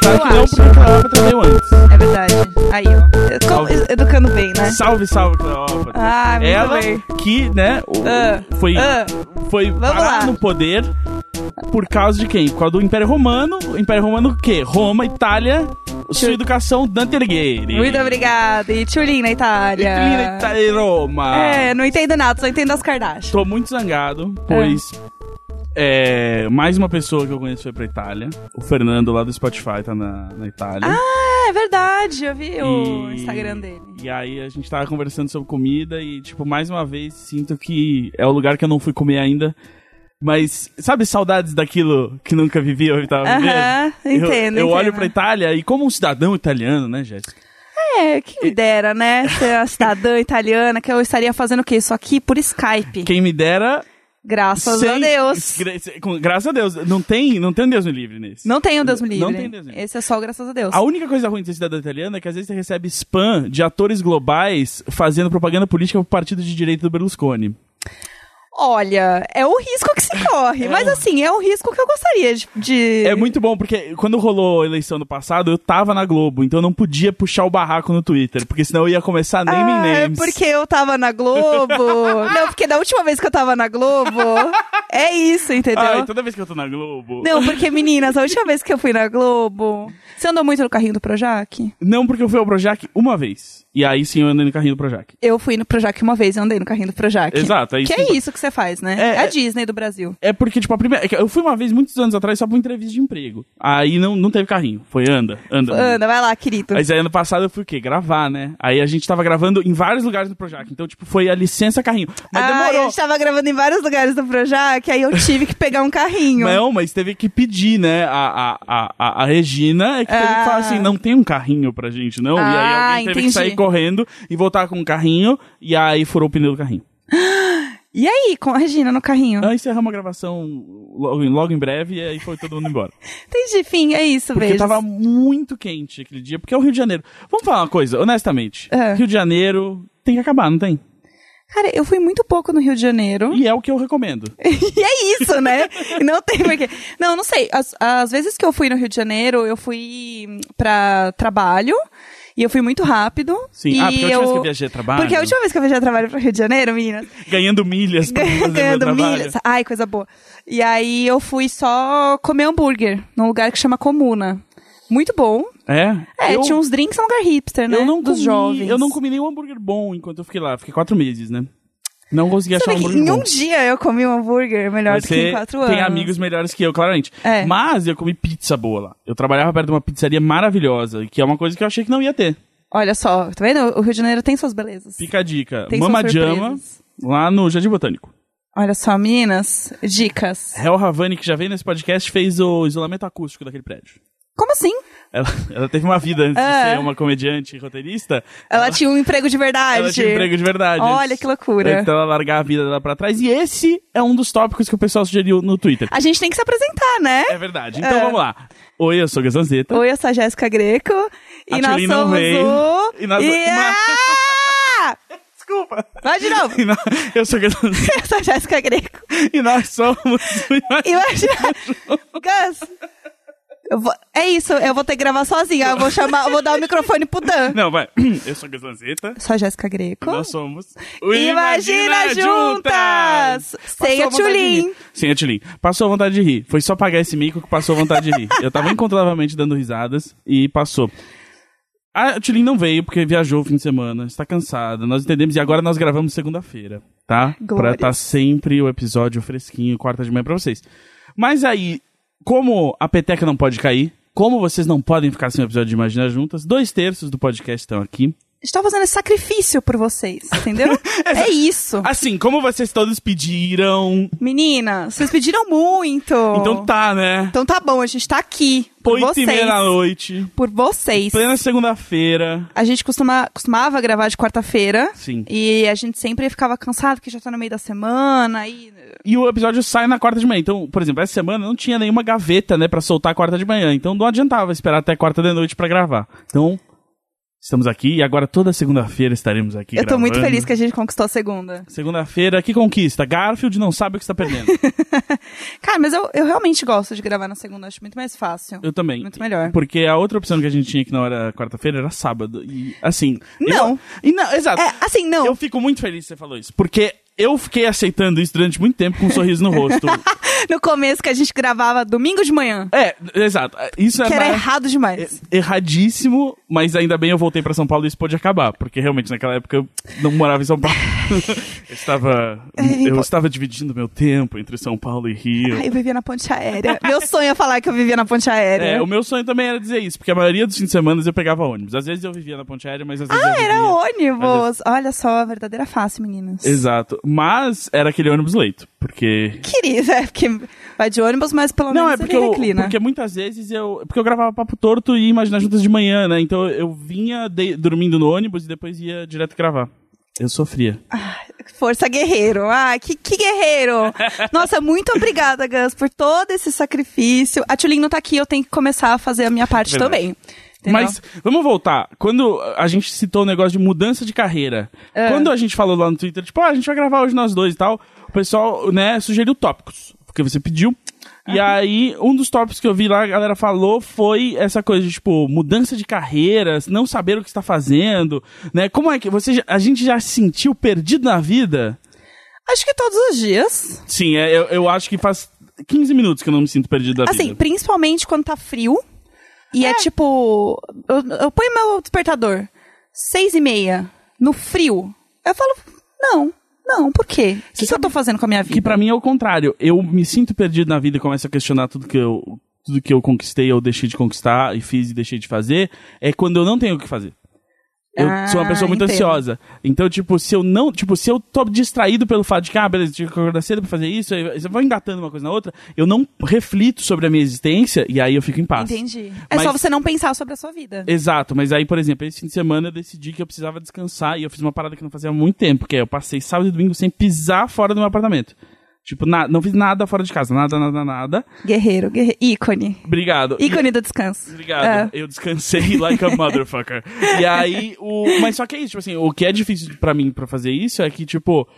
Claro que não, Cleópatra veio antes. É verdade. Aí, ó. Como- Salve. educando bem, né? Salve, salve, Cleópatra. Ah, muito Ela bem. que, né, o- Ah, foi, ah. foi parar lá. no poder por causa de quem? Por causa do Império Romano. O Império Romano o quê? Roma, Itália, sua educação Dante Alighieri. Muito obrigada. E Tchulin na Itália. Itália, Itália e Roma. É, não entendo nada, só entendo as Kardashian. Tô muito zangado, pois é, mais uma pessoa que eu conheço foi pra Itália. O Fernando lá do Spotify tá na, na Itália. Ah, é verdade, eu vi o E- Instagram dele. E aí a gente tava conversando sobre comida e, tipo, mais uma vez sinto que é o lugar que eu não fui comer ainda. Mas, sabe, saudades daquilo que nunca vivi ou tava vivendo? Aham, entendo, Eu, eu olho entendo. pra Itália e como um cidadão italiano, né, Jéssica? É, que me dera, né? Ser a cidadã italiana, que eu estaria fazendo o quê? Isso aqui por Skype. Quem me dera... Graças sem- a Deus. graças a Deus. Não tem, não tem um Deus me livre nesse. Não tem o Deus me livre. Não tem Deus me livre. Esse é só graças a Deus. A única coisa ruim de ser cidadão italiano é que às vezes você recebe spam de atores globais fazendo propaganda política pro partido de direita do Berlusconi. Olha, é o risco que se corre. mas assim, é um risco que eu gostaria de. de- É muito bom, porque quando rolou a eleição do passado, eu tava na Globo, então eu não podia puxar o barraco no Twitter, porque senão eu ia começar naming Ah, é names. porque eu tava na Globo. não, porque da última vez que eu tava na Globo. É isso, entendeu? Ai, toda vez que eu tô na Globo. Não, porque, meninas, a última vez que eu fui na Globo. Você andou muito no carrinho do Projac? Não, porque eu fui ao Projac uma vez. E aí sim eu andei no carrinho do Projac. Eu fui no Projac uma vez e andei no carrinho do Projac. Exato, é isso Que é isso que você faz, né? É, É, a é- Disney do Brasil. É porque, tipo, a primeira. é Eu fui uma vez, muitos anos atrás, só pra uma entrevista de emprego. Aí não, não teve carrinho. Foi anda, anda. Anda, vai lá, querido. Mas aí ano passado eu fui o quê? Gravar, né? Aí a gente tava gravando em vários lugares do Projac. Então, tipo, foi a licença carrinho. Mas ah, demorou. a gente tava gravando em vários lugares do Projac, aí eu tive que pegar um carrinho. Não, mas teve que pedir, né? A, a, a, a- Regina é que teve Ah. que falar assim: não tem um carrinho pra gente, não. e aí Ah, alguém teve entendi. que sair correndo e voltar com um carrinho, e aí furou o pneu do carrinho. E aí, com a Regina no carrinho? Aí encerramos a gravação logo, logo em breve, e aí foi todo mundo embora. Entendi, fim, é isso, Porque veja. tava muito quente aquele dia, porque é o Rio de Janeiro. Vamos falar uma coisa, honestamente. É. Rio de Janeiro tem que acabar, não tem? Cara, eu fui muito pouco no Rio de Janeiro. E é o que eu recomendo. E é isso, né? Não tem porquê. Não, não sei. As, as vezes que eu fui no Rio de Janeiro, eu fui pra trabalho. E eu fui muito rápido. Sim. E ah, porque a última eu... vez que eu viajei a trabalho. Porque a última vez que eu viajei a trabalho pro Rio de Janeiro, meninas, Ganhando milhas ganhando milhas. Ai, coisa boa. E aí eu fui só comer hambúrguer num lugar que chama Comuna. Muito bom. É? É, eu, tinha uns drinks, um lugar hipster, né? eu não Dos comi, jovens. Eu não comi nenhum hambúrguer bom enquanto eu fiquei lá. Fiquei quatro meses, né? Não consegui achar um hambúrguer em bom. um dia eu comi um hambúrguer melhor do que Você em quatro anos. tem amigos melhores que eu, claramente. É. Mas eu comi pizza boa lá. Eu trabalhava perto de uma pizzaria maravilhosa, que é uma coisa que eu achei que não ia ter. Olha só, tá vendo? O Rio de Janeiro tem suas belezas. Fica a dica. Tem Mama Jama, lá no Jardim Botânico. Olha só, meninas, dicas. Hel Havani, que já veio nesse podcast, fez o isolamento acústico daquele prédio. Como assim? Ela, ela teve uma vida antes de É. ser uma comediante e roteirista. Ela tinha um emprego de verdade. Ela tinha um emprego de verdade. Olha que loucura. Então ela largar a vida dela pra trás. E esse é um dos tópicos que o pessoal sugeriu no Twitter. A gente tem que se apresentar, né? É verdade. Então É. vamos lá. Oi, eu sou o Gazanzeta. Oi, eu sou a Jéssica Greco. E A nós Tchulin não somos o... E nós- Ah! Desculpa. Vai de novo. E nós- Eu sou Gazanzeta. Eu sou a Jéssica Greco. e nós somos. o Imagina... Gus... vou- É isso, eu vou ter que gravar sozinha. Eu vou chamar, eu vou dar o microfone pro Dan. Não, vai. Eu sou o Gazanzeta. Sou a Jéssica Greco. nós somos. o Imagina Juntas! Sem a Tchulin. Sem a Tchulin. Passou vontade de rir. Foi só pagar esse mico que passou vontade de rir. Eu tava incontrolavelmente dando risadas e passou. A Tchulin não veio porque viajou o fim de semana, está cansada, nós entendemos, e agora nós gravamos segunda-feira, tá? Pra Glórias. estar sempre o episódio fresquinho, quarta de manhã pra vocês. Mas aí, como a peteca não pode cair, como vocês não podem ficar sem o episódio de Imagina Juntas, dois terços do podcast estão aqui. A gente tá fazendo esse sacrifício por vocês, entendeu? é isso. Assim, como vocês todos pediram, Menina, vocês pediram muito. então tá, né? Então tá bom, a gente tá aqui por Oito e meia vocês. da noite, Por vocês. plena segunda-feira. A gente costuma, costumava gravar de quarta-feira. Sim. E a gente sempre ficava cansado, porque já tá no meio da semana. E... E o episódio sai na quarta de manhã. Então, por exemplo, essa semana não tinha nenhuma gaveta, né, pra soltar a quarta de manhã. Então não adiantava esperar até quarta de noite pra gravar. Então, Estamos aqui e agora toda segunda-feira estaremos aqui. Eu tô muito gravando. feliz que a gente conquistou a segunda. Segunda-feira, que conquista? Garfield não sabe o que está perdendo. Cara, mas eu, eu realmente gosto de gravar na segunda, acho muito mais fácil. Eu também. Muito melhor. Porque a outra opção que a gente tinha aqui na hora quarta-feira era sábado. E assim. Não. eu- e não, exato. É, assim, não. Eu fico muito feliz que você falou isso. Porque eu fiquei aceitando isso durante muito tempo com um sorriso no rosto. No começo que a gente gravava domingo de manhã. é, exato. Isso é Que era errado demais. erradíssimo, mas ainda bem eu voltei pra São Paulo e isso pôde acabar, porque realmente naquela época eu não morava em São Paulo. eu estava eu pô- estava dividindo meu tempo entre São Paulo e Rio. Ai, eu vivia na ponte aérea. Meu sonho é falar que eu vivia na ponte aérea. É, o meu sonho também era dizer isso, porque a maioria dos fins de semana eu pegava ônibus. Às vezes eu vivia na ponte aérea, mas às vezes eu Ah, vivia... era ônibus. Olha só, a verdadeira face, meninas. Exato. Mas era aquele ônibus leito, porque Querida, é porque vai de ônibus, mas pelo Não, menos é porque ele eu, reclina. porque muitas vezes eu. Porque eu gravava papo torto e imaginar juntas de manhã, né? Então eu vinha de- dormindo no ônibus e depois ia direto gravar. Eu sofria. Força guerreiro. Ah, que, que guerreiro. Nossa, muito obrigada, Gus, por todo esse sacrifício. A Tulin não tá aqui, eu tenho que começar a fazer a minha parte Verdade. também. Entendeu? Mas vamos voltar. Quando a gente citou o negócio de mudança de carreira, É. quando a gente falou lá no Twitter, tipo, ah, a gente vai gravar hoje nós dois e tal, o pessoal, né, sugeriu tópicos, porque você pediu. E aí, um dos tópicos que eu vi lá, a galera falou, foi essa coisa de, tipo, mudança de carreira, não saber o que está fazendo, né? Como é que você, a gente já se sentiu perdido na vida? Acho que todos os dias. Sim, é, eu, eu acho que faz 15 minutos que eu não me sinto perdido na Assim, vida. principalmente quando tá frio. E é, tipo. Eu, eu ponho meu despertador seis e meia no frio. Eu falo, não, não, por quê? O que, que eu tô fazendo com a minha vida? Que pra mim é o contrário. Eu me sinto perdido na vida e começo a questionar tudo que eu tudo que eu conquistei ou deixei de conquistar e fiz e deixei de fazer, é quando eu não tenho o que fazer. Eu Ah, sou uma pessoa muito entendo. ansiosa. Então, tipo, se eu não. Tipo, se eu tô distraído pelo fato de que, ah, beleza, tinha que acordar cedo pra fazer isso, eu vou engatando uma coisa na outra, eu não reflito sobre a minha existência e aí eu fico em paz. Entendi. É Mas- só você não pensar sobre a sua vida. Exato, mas aí, por exemplo, esse fim de semana eu decidi que eu precisava descansar e eu fiz uma parada que não fazia há muito tempo, que é eu passei sábado e domingo sem pisar fora do meu apartamento. Tipo, na, não fiz nada fora de casa, nada, nada, nada. Guerreiro, guerreiro. ícone. Obrigado. Ícone do descanso. Obrigado. É. Eu descansei like a motherfucker. e aí, o... mas só que é isso, tipo assim, o que é difícil pra mim pra fazer isso é que, tipo,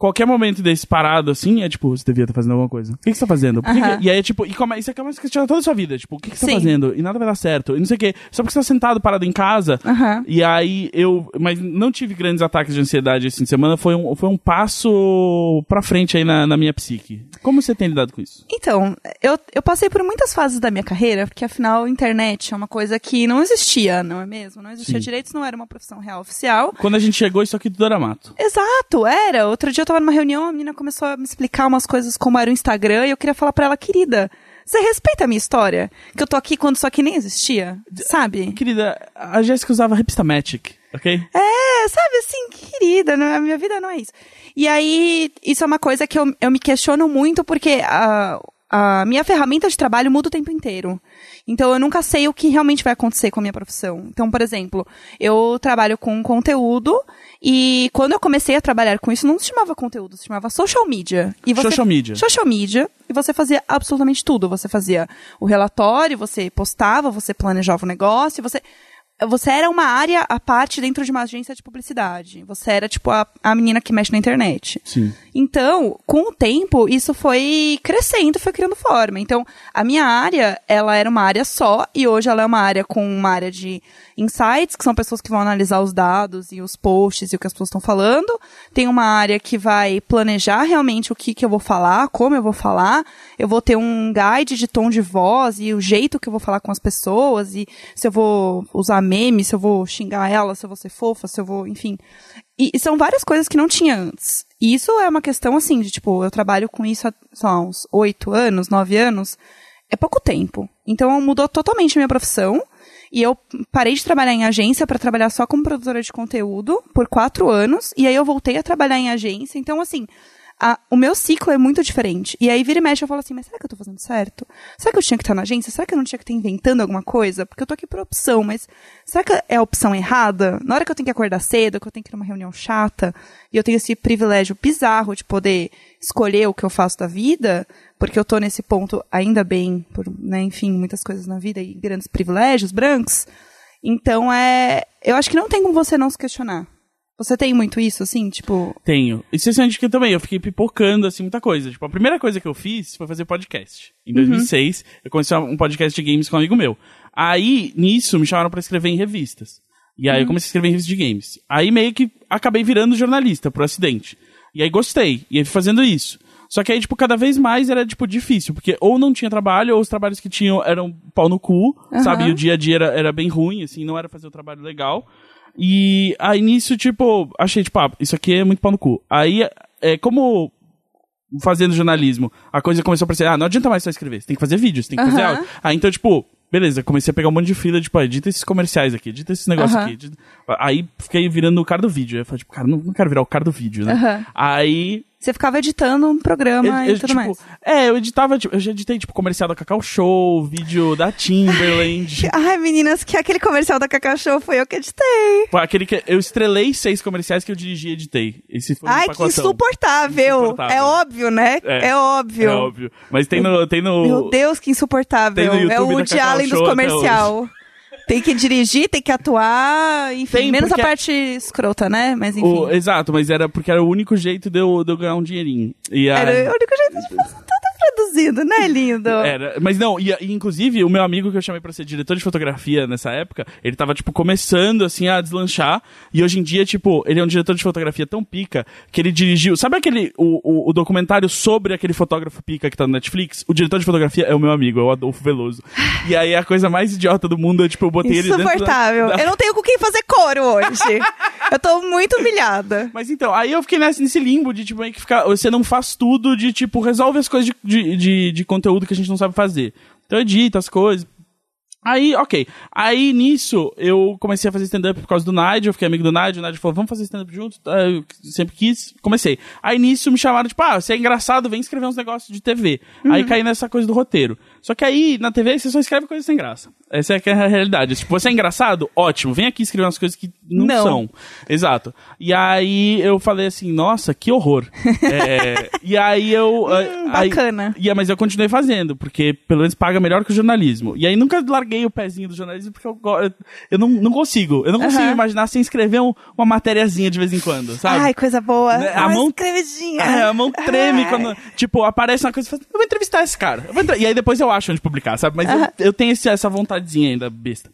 qualquer momento desse parado, assim, é tipo, você devia estar fazendo alguma coisa. O que, que você tá fazendo? Por que Aham. que- E aí, tipo, e, come... e você começa a questionar toda a sua vida. Tipo, o que, que você tá Sim. fazendo? E nada vai dar certo. E não sei o quê. Só porque você tá sentado, parado em casa. Aham. E aí, eu... Mas não tive grandes ataques de ansiedade esse fim de semana. Foi um, foi um passo pra frente aí na, na minha psique. Como você tem lidado com isso? Então, eu, eu passei por muitas fases da minha carreira, porque afinal, a internet é uma coisa que não existia, não é mesmo? Não existia Sim. direitos, não era uma profissão real oficial. Quando a gente chegou, isso aqui tudo era mato. Exato, era. Outro dia eu tava numa reunião, a menina começou a me explicar umas coisas como era o Instagram, e eu queria falar pra ela, querida, você respeita a minha história? Que eu tô aqui quando isso aqui nem existia, sabe? Querida, a Jéssica usava Revista Magic, ok? É, sabe assim, querida, não, a minha vida não é isso. E aí, isso é uma coisa que eu, eu me questiono muito, porque a, a minha ferramenta de trabalho muda o tempo inteiro. Então, eu nunca sei o que realmente vai acontecer com a minha profissão. Então, por exemplo, eu trabalho com conteúdo, e quando eu comecei a trabalhar com isso, não se chamava conteúdo, se chamava social media. E você, Social media. Social media. E você fazia absolutamente tudo. Você fazia o relatório, você postava, você planejava o negócio, você você era uma área à parte dentro de uma agência de publicidade. Você era, tipo, a, a menina que mexe na internet. Sim. Então, com o tempo, isso foi crescendo, foi criando forma. Então, a minha área, ela era uma área só, e hoje ela é uma área com uma área de insights, que são pessoas que vão analisar os dados e os posts e o que as pessoas estão falando. Tem uma área que vai planejar realmente o que, que eu vou falar, como eu vou falar. Eu vou ter um guide de tom de voz e o jeito que eu vou falar com as pessoas, e se eu vou usar meme, se eu vou xingar ela, se eu vou ser fofa, se eu vou, enfim. E, e são várias coisas que não tinha antes. E isso é uma questão, assim, de tipo, eu trabalho com isso há, lá, uns oito anos, nove anos. É pouco tempo. Então mudou totalmente a minha profissão. E eu parei de trabalhar em agência para trabalhar só como produtora de conteúdo por quatro anos. E aí eu voltei a trabalhar em agência. Então, assim, a- o meu ciclo é muito diferente. E aí vira e mexe eu falo assim, mas será que eu tô fazendo certo? Será que eu tinha que estar na agência? Será que eu não tinha que estar inventando alguma coisa? Porque eu tô aqui por opção, mas será que é a opção errada? Na hora que eu tenho que acordar cedo, que eu tenho que ir numa reunião chata, e eu tenho esse privilégio bizarro de poder escolher o que eu faço da vida, porque eu tô nesse ponto ainda bem, por, né, enfim, muitas coisas na vida e grandes privilégios brancos, Então é. Eu acho que não tem como você não se questionar. Você tem muito isso, assim, tipo. Tenho. E você sente que eu também, eu fiquei pipocando, assim, muita coisa. Tipo, a primeira coisa que eu fiz foi fazer podcast. Em 2006, eu comecei um podcast de games com um amigo meu. Aí, nisso, me chamaram pra escrever em revistas. E aí eu comecei a escrever em revistas de games. Aí meio que acabei virando jornalista, por acidente. E aí gostei. E aí fui fazendo isso. Só que aí, tipo, cada vez mais era, tipo, difícil. Porque ou não tinha trabalho, ou os trabalhos que tinham eram pau no cu, Aham. sabe? E o dia a dia era, era bem ruim, assim, não era fazer o trabalho legal. E aí nisso, tipo, achei, tipo, ah, isso aqui é muito pau no cu. Aí, é, como fazendo jornalismo, a coisa começou a parecer, ah, não adianta mais só escrever, você tem que fazer vídeos, tem que fazer Aham. áudio. Aí então, tipo, beleza, comecei a pegar um monte de fila, tipo, ah, edita esses comerciais aqui, edita esses negócios Aham. aqui. edita- Aí fiquei virando o cara do vídeo. Eu falei, tipo, cara, não, não quero virar o cara do vídeo, né? Aham. Aí Você ficava editando um programa eu- eu, e tudo tipo, mais. É, eu editava, tipo, eu já editei, tipo, comercial da Cacau Show, vídeo da Timberland. Ai, meninas, que aquele comercial da Cacau Show foi eu que editei. Pô, Aquele que eu estrelei seis comerciais que eu dirigi e editei. Esse foi um Ai, que pacotão. insuportável. Insuportável. É óbvio, né? É. É, óbvio. É óbvio. Mas tem no. Tem no Meu Deus, que insuportável. É o Woody Allen dos comercial. Tem que dirigir, tem que atuar, enfim, Tem, menos porque- a parte escrota, né? Mas enfim. o- exato, mas era porque era o único jeito de eu, de eu ganhar um dinheirinho. E a- Era o único jeito de fazer tudo produzido, né, lindo? Era, mas não, e, e, inclusive o meu amigo que eu chamei pra ser diretor de fotografia nessa época, ele tava, tipo, começando, assim, a deslanchar, e hoje em dia, tipo, ele é um diretor de fotografia tão pica, que ele dirigiu, sabe aquele, o, o, o documentário sobre aquele fotógrafo pica que tá no Netflix? O diretor de fotografia é o meu amigo, é o Adolfo Veloso. E aí a coisa mais idiota do mundo é, tipo, eu botei ele dentro Insuportável. da, Eu não tenho com quem fazer coro hoje. eu tô muito humilhada. Mas então, aí eu fiquei nesse, nesse limbo de, tipo, meio que ficar. Você não faz tudo de, tipo, resolve as coisas de, de, de, de conteúdo que a gente não sabe fazer. Então edita as coisas. Aí, ok. Aí, nisso, eu comecei a fazer stand-up por causa do Nigel, eu fiquei amigo do Nigel, o Nigel falou, vamos fazer stand-up junto? Tá, Eu sempre quis, comecei. Aí, nisso, me chamaram, tipo, ah, você é engraçado, vem escrever uns negócios de TV. Aí, caí nessa coisa do roteiro. Só que aí, na TV, você só escreve coisas sem graça. Essa é é a realidade. Tipo, você é engraçado? Ótimo, vem aqui escrever umas coisas que não, Não. são. Exato. E aí, eu falei assim, nossa, que horror. É, e aí, eu... aí- bacana. Ia, mas eu continuei fazendo, porque pelo menos paga melhor que o jornalismo. E aí nunca larguei o pezinho do jornalismo, porque eu, eu, não, não consigo. Eu não consigo imaginar sem escrever um- uma matériazinha de vez em quando, sabe? Ai, coisa boa. Né, a mão- escrevidinha. É, a mão treme Ai. quando, tipo, aparece uma coisa e fala, eu vou entrevistar esse cara. E aí depois eu acho onde publicar, sabe? Mas eu, eu tenho esse- essa vontadezinha ainda, besta.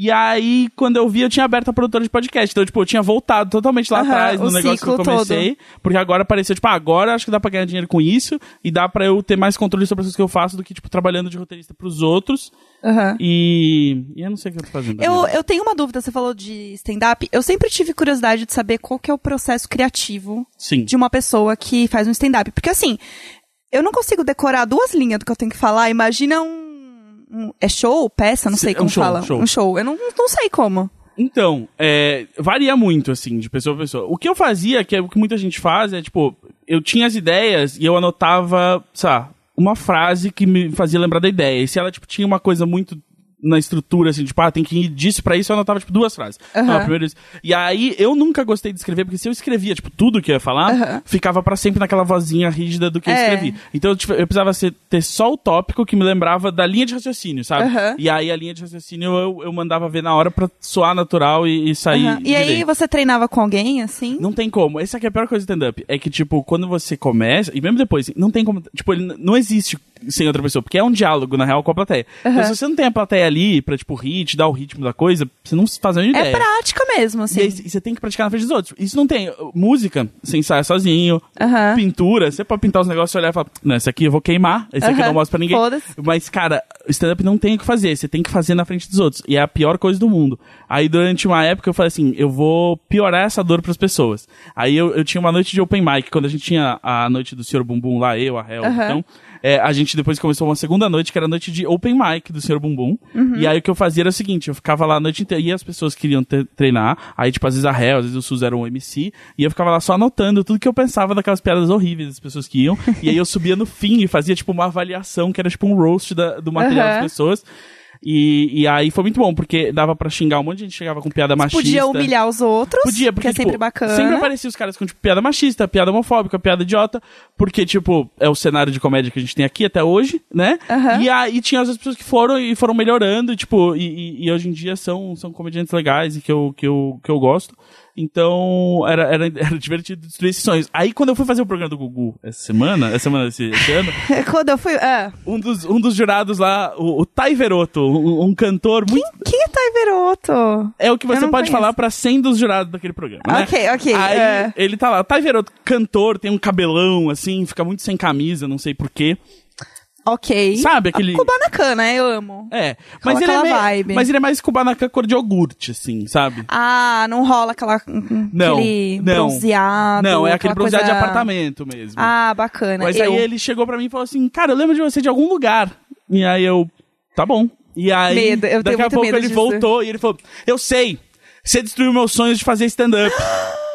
E aí, quando eu vi, eu tinha aberto a produtora de podcast. Então, tipo, eu tinha voltado totalmente lá Aham, atrás no negócio que eu comecei. Porque agora apareceu, tipo, ah, agora acho que dá pra ganhar dinheiro com isso. E dá pra eu ter mais controle sobre as coisas que eu faço do que, tipo, trabalhando de roteirista pros outros. Aham. E, e eu não sei o que eu tô fazendo. Eu, eu tenho uma dúvida, você falou de stand-up. Eu sempre tive curiosidade de saber qual que é o processo criativo Sim. de uma pessoa que faz um stand-up. Porque assim, eu não consigo decorar duas linhas do que eu tenho que falar. Imagina um. Um- é show? Peça? Não sei é como um show, fala. show. Um show. Eu não, não sei como. Então, é, varia muito, assim, de pessoa a pessoa. O que eu fazia, que é o que muita gente faz, é, tipo, eu tinha as ideias e eu anotava, sabe, uma frase que me fazia lembrar da ideia. E se ela, tipo, tinha uma coisa muito na estrutura, assim, tipo, ah, tem que ir disso pra isso, eu anotava, tipo, duas frases. Aham. Ah, primeiro isso. E aí, eu nunca gostei de escrever, porque se eu escrevia, tipo, tudo que eu ia falar, Aham. ficava pra sempre naquela vozinha rígida do que eu É. escrevi. Então, tipo, eu precisava ser- ter só o tópico que me lembrava da linha de raciocínio, sabe? Aham. E aí, a linha de raciocínio eu, eu mandava ver na hora pra soar natural e, e sair. E aí você treinava com alguém, assim? Não tem como. Essa aqui é a pior coisa do stand-up. É que, tipo, quando você começa, e mesmo depois, não tem como. Tipo, ele não existe sem outra pessoa, porque é um diálogo, na real, com a plateia. Então, se você não tem a plateia ali pra, tipo, rir, te dar o ritmo da coisa, você não faz a É ideia. prática mesmo, E assim. aí, e você tem que praticar na frente dos outros. Isso não tem. uh, Música, você ensaia sozinho. Aham. Pintura, você pode pintar os negócios e olhar e falar, não, esse aqui eu vou queimar, esse aqui eu não mostro pra ninguém. Foda-se. Mas, cara, o stand-up não tem o que fazer, você tem que fazer na frente dos outros. E é a pior coisa do mundo. Aí, durante uma época, eu falei assim, eu vou piorar essa dor pras pessoas. Aí, eu, eu tinha uma noite de open mic, quando a gente tinha a noite do Sr. Bumbum lá, eu, a Hel, então... é, a gente depois começou uma segunda noite, que era a noite de open mic do Sr. Bumbum. Uhum. E aí o que eu fazia era o seguinte, eu ficava lá a noite inteira, e as pessoas queriam treinar, aí tipo, às vezes a Hel, às vezes o Sus era um MC, e eu ficava lá só anotando tudo que eu pensava daquelas piadas horríveis das pessoas que iam, e aí eu subia no fim e fazia tipo uma avaliação, que era tipo um roast da- do material Aham. das pessoas. E, e aí foi muito bom, porque dava pra xingar um monte de gente, chegava com piada machista. Podia humilhar os outros, Podia, porque, que é tipo, sempre bacana. Sempre aparecia os caras com, tipo, piada machista, piada homofóbica, piada idiota, porque, tipo, é o cenário de comédia que a gente tem aqui até hoje, né? Aham. E aí tinha as pessoas que foram e foram melhorando, tipo, e, e- e hoje em dia são, são comediantes legais e que eu, que eu, que eu gosto. Então, era, era, era divertido destruir esses sonhos. Aí, quando eu fui fazer o programa do Gugu essa semana, essa semana, esse, esse ano, Quando eu fui... Ah, um dos, um dos jurados lá, o, o Tai Veroto, um, um cantor muito quem é Thay Veroto? é o que você pode conheço. falar pra 100 dos jurados daquele programa, né? Ok, ok, Aí é. ele tá lá, tá Veroto, cantor, tem um cabelão, assim, fica muito sem camisa, não sei porquê. Ok. Sabe aquele- Kubanacan, eu amo. É, mas ele é, meio- vibe. mas ele é mais kubanacan cor de iogurte, assim, sabe? Ah, não rola aquela, Não, aquele não. bronzeado. não, é aquele bronzeado coisa... de apartamento mesmo. Ah, bacana. mas eu... aí ele chegou pra mim e falou assim, cara, eu lembro de você de algum lugar. E aí eu, tá bom. E aí, Medo, eu daqui a pouco ele disso. voltou e ele falou, eu sei, você destruiu meus sonhos de fazer stand-up.